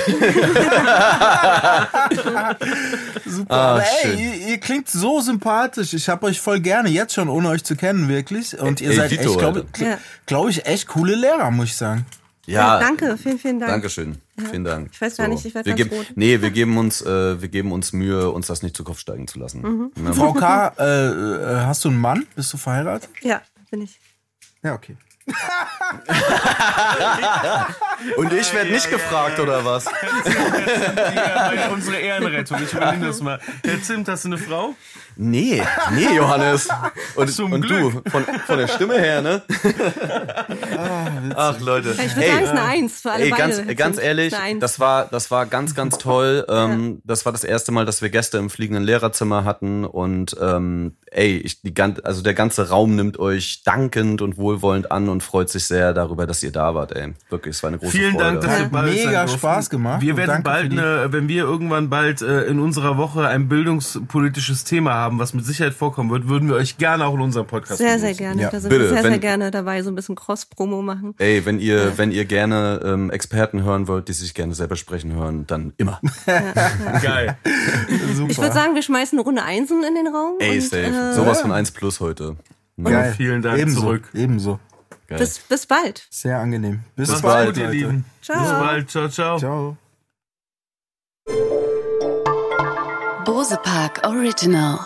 Super. Ah, Aber ey, ihr, ihr klingt so sympathisch. Ich hab euch voll gerne, jetzt schon, ohne euch zu kennen, wirklich. Und ihr Ey, seid Dito, echt, glaube. Ja. glaub ich, echt coole Lehrer, muss ich sagen. Ja, danke, vielen, vielen Dank. Dankeschön. Vielen Dank. Ich weiß gar nicht, ich werd wir ganz geben, rot. Nee, wir geben uns, äh, wir geben uns Mühe, uns das nicht zu Kopf steigen zu lassen. Mhm. Ne? Frau K., äh, äh, hast du einen Mann? Bist du verheiratet? Ja, bin ich. Ja, okay. Und ich werde nicht gefragt, oder was? Ja, meine- unsere Ehrenrettung. Ich übernehme das mal. Herr Zimt, hast du eine Frau? Nee, nee, Johannes. Und, Zum und du, von, von der Stimme her, ne? Ach, Leute. Ich würde sagen, es ist eine Eins für alle Ey, beide. ganz, Herr ganz ehrlich, das war, das war ganz, ganz toll. Ähm, Das war das erste Mal, dass wir Gäste im fliegenden Lehrerzimmer hatten und ähm, ey, ich, die also der ganze Raum nimmt euch dankend und wohlwollend an und freut sich sehr darüber, dass ihr da wart. Ey, wirklich, es war eine große Vielen Freude. Dank, dass wir Hat bald mega. Spaß gemacht Wir werden bald, eine, wenn wir irgendwann bald äh, in unserer Woche ein bildungspolitisches Thema haben, was mit Sicherheit vorkommen wird, würden wir euch gerne auch in unserem Podcast Sehr, sehr gerne. Ja. Da sind Bitte, wir sehr, wenn- sehr gerne dabei, so ein bisschen Cross-Promo machen. Ey, wenn ihr, wenn ihr gerne ähm, Experten hören wollt, die sich gerne selber sprechen hören, dann immer. Geil. Super. Ich würde sagen, wir schmeißen eine Runde Einsen in den Raum. Ey, und, safe. äh, Sowas von 1 plus heute. Geil. Vielen Dank ebenso, zurück. Ebenso. Geil. bis, bis bald. Sehr angenehm. Bis Macht's bald, gut, ihr Leute. Lieben. Ciao. Bis bald. Ciao, ciao. Ciao. Bose Park Original.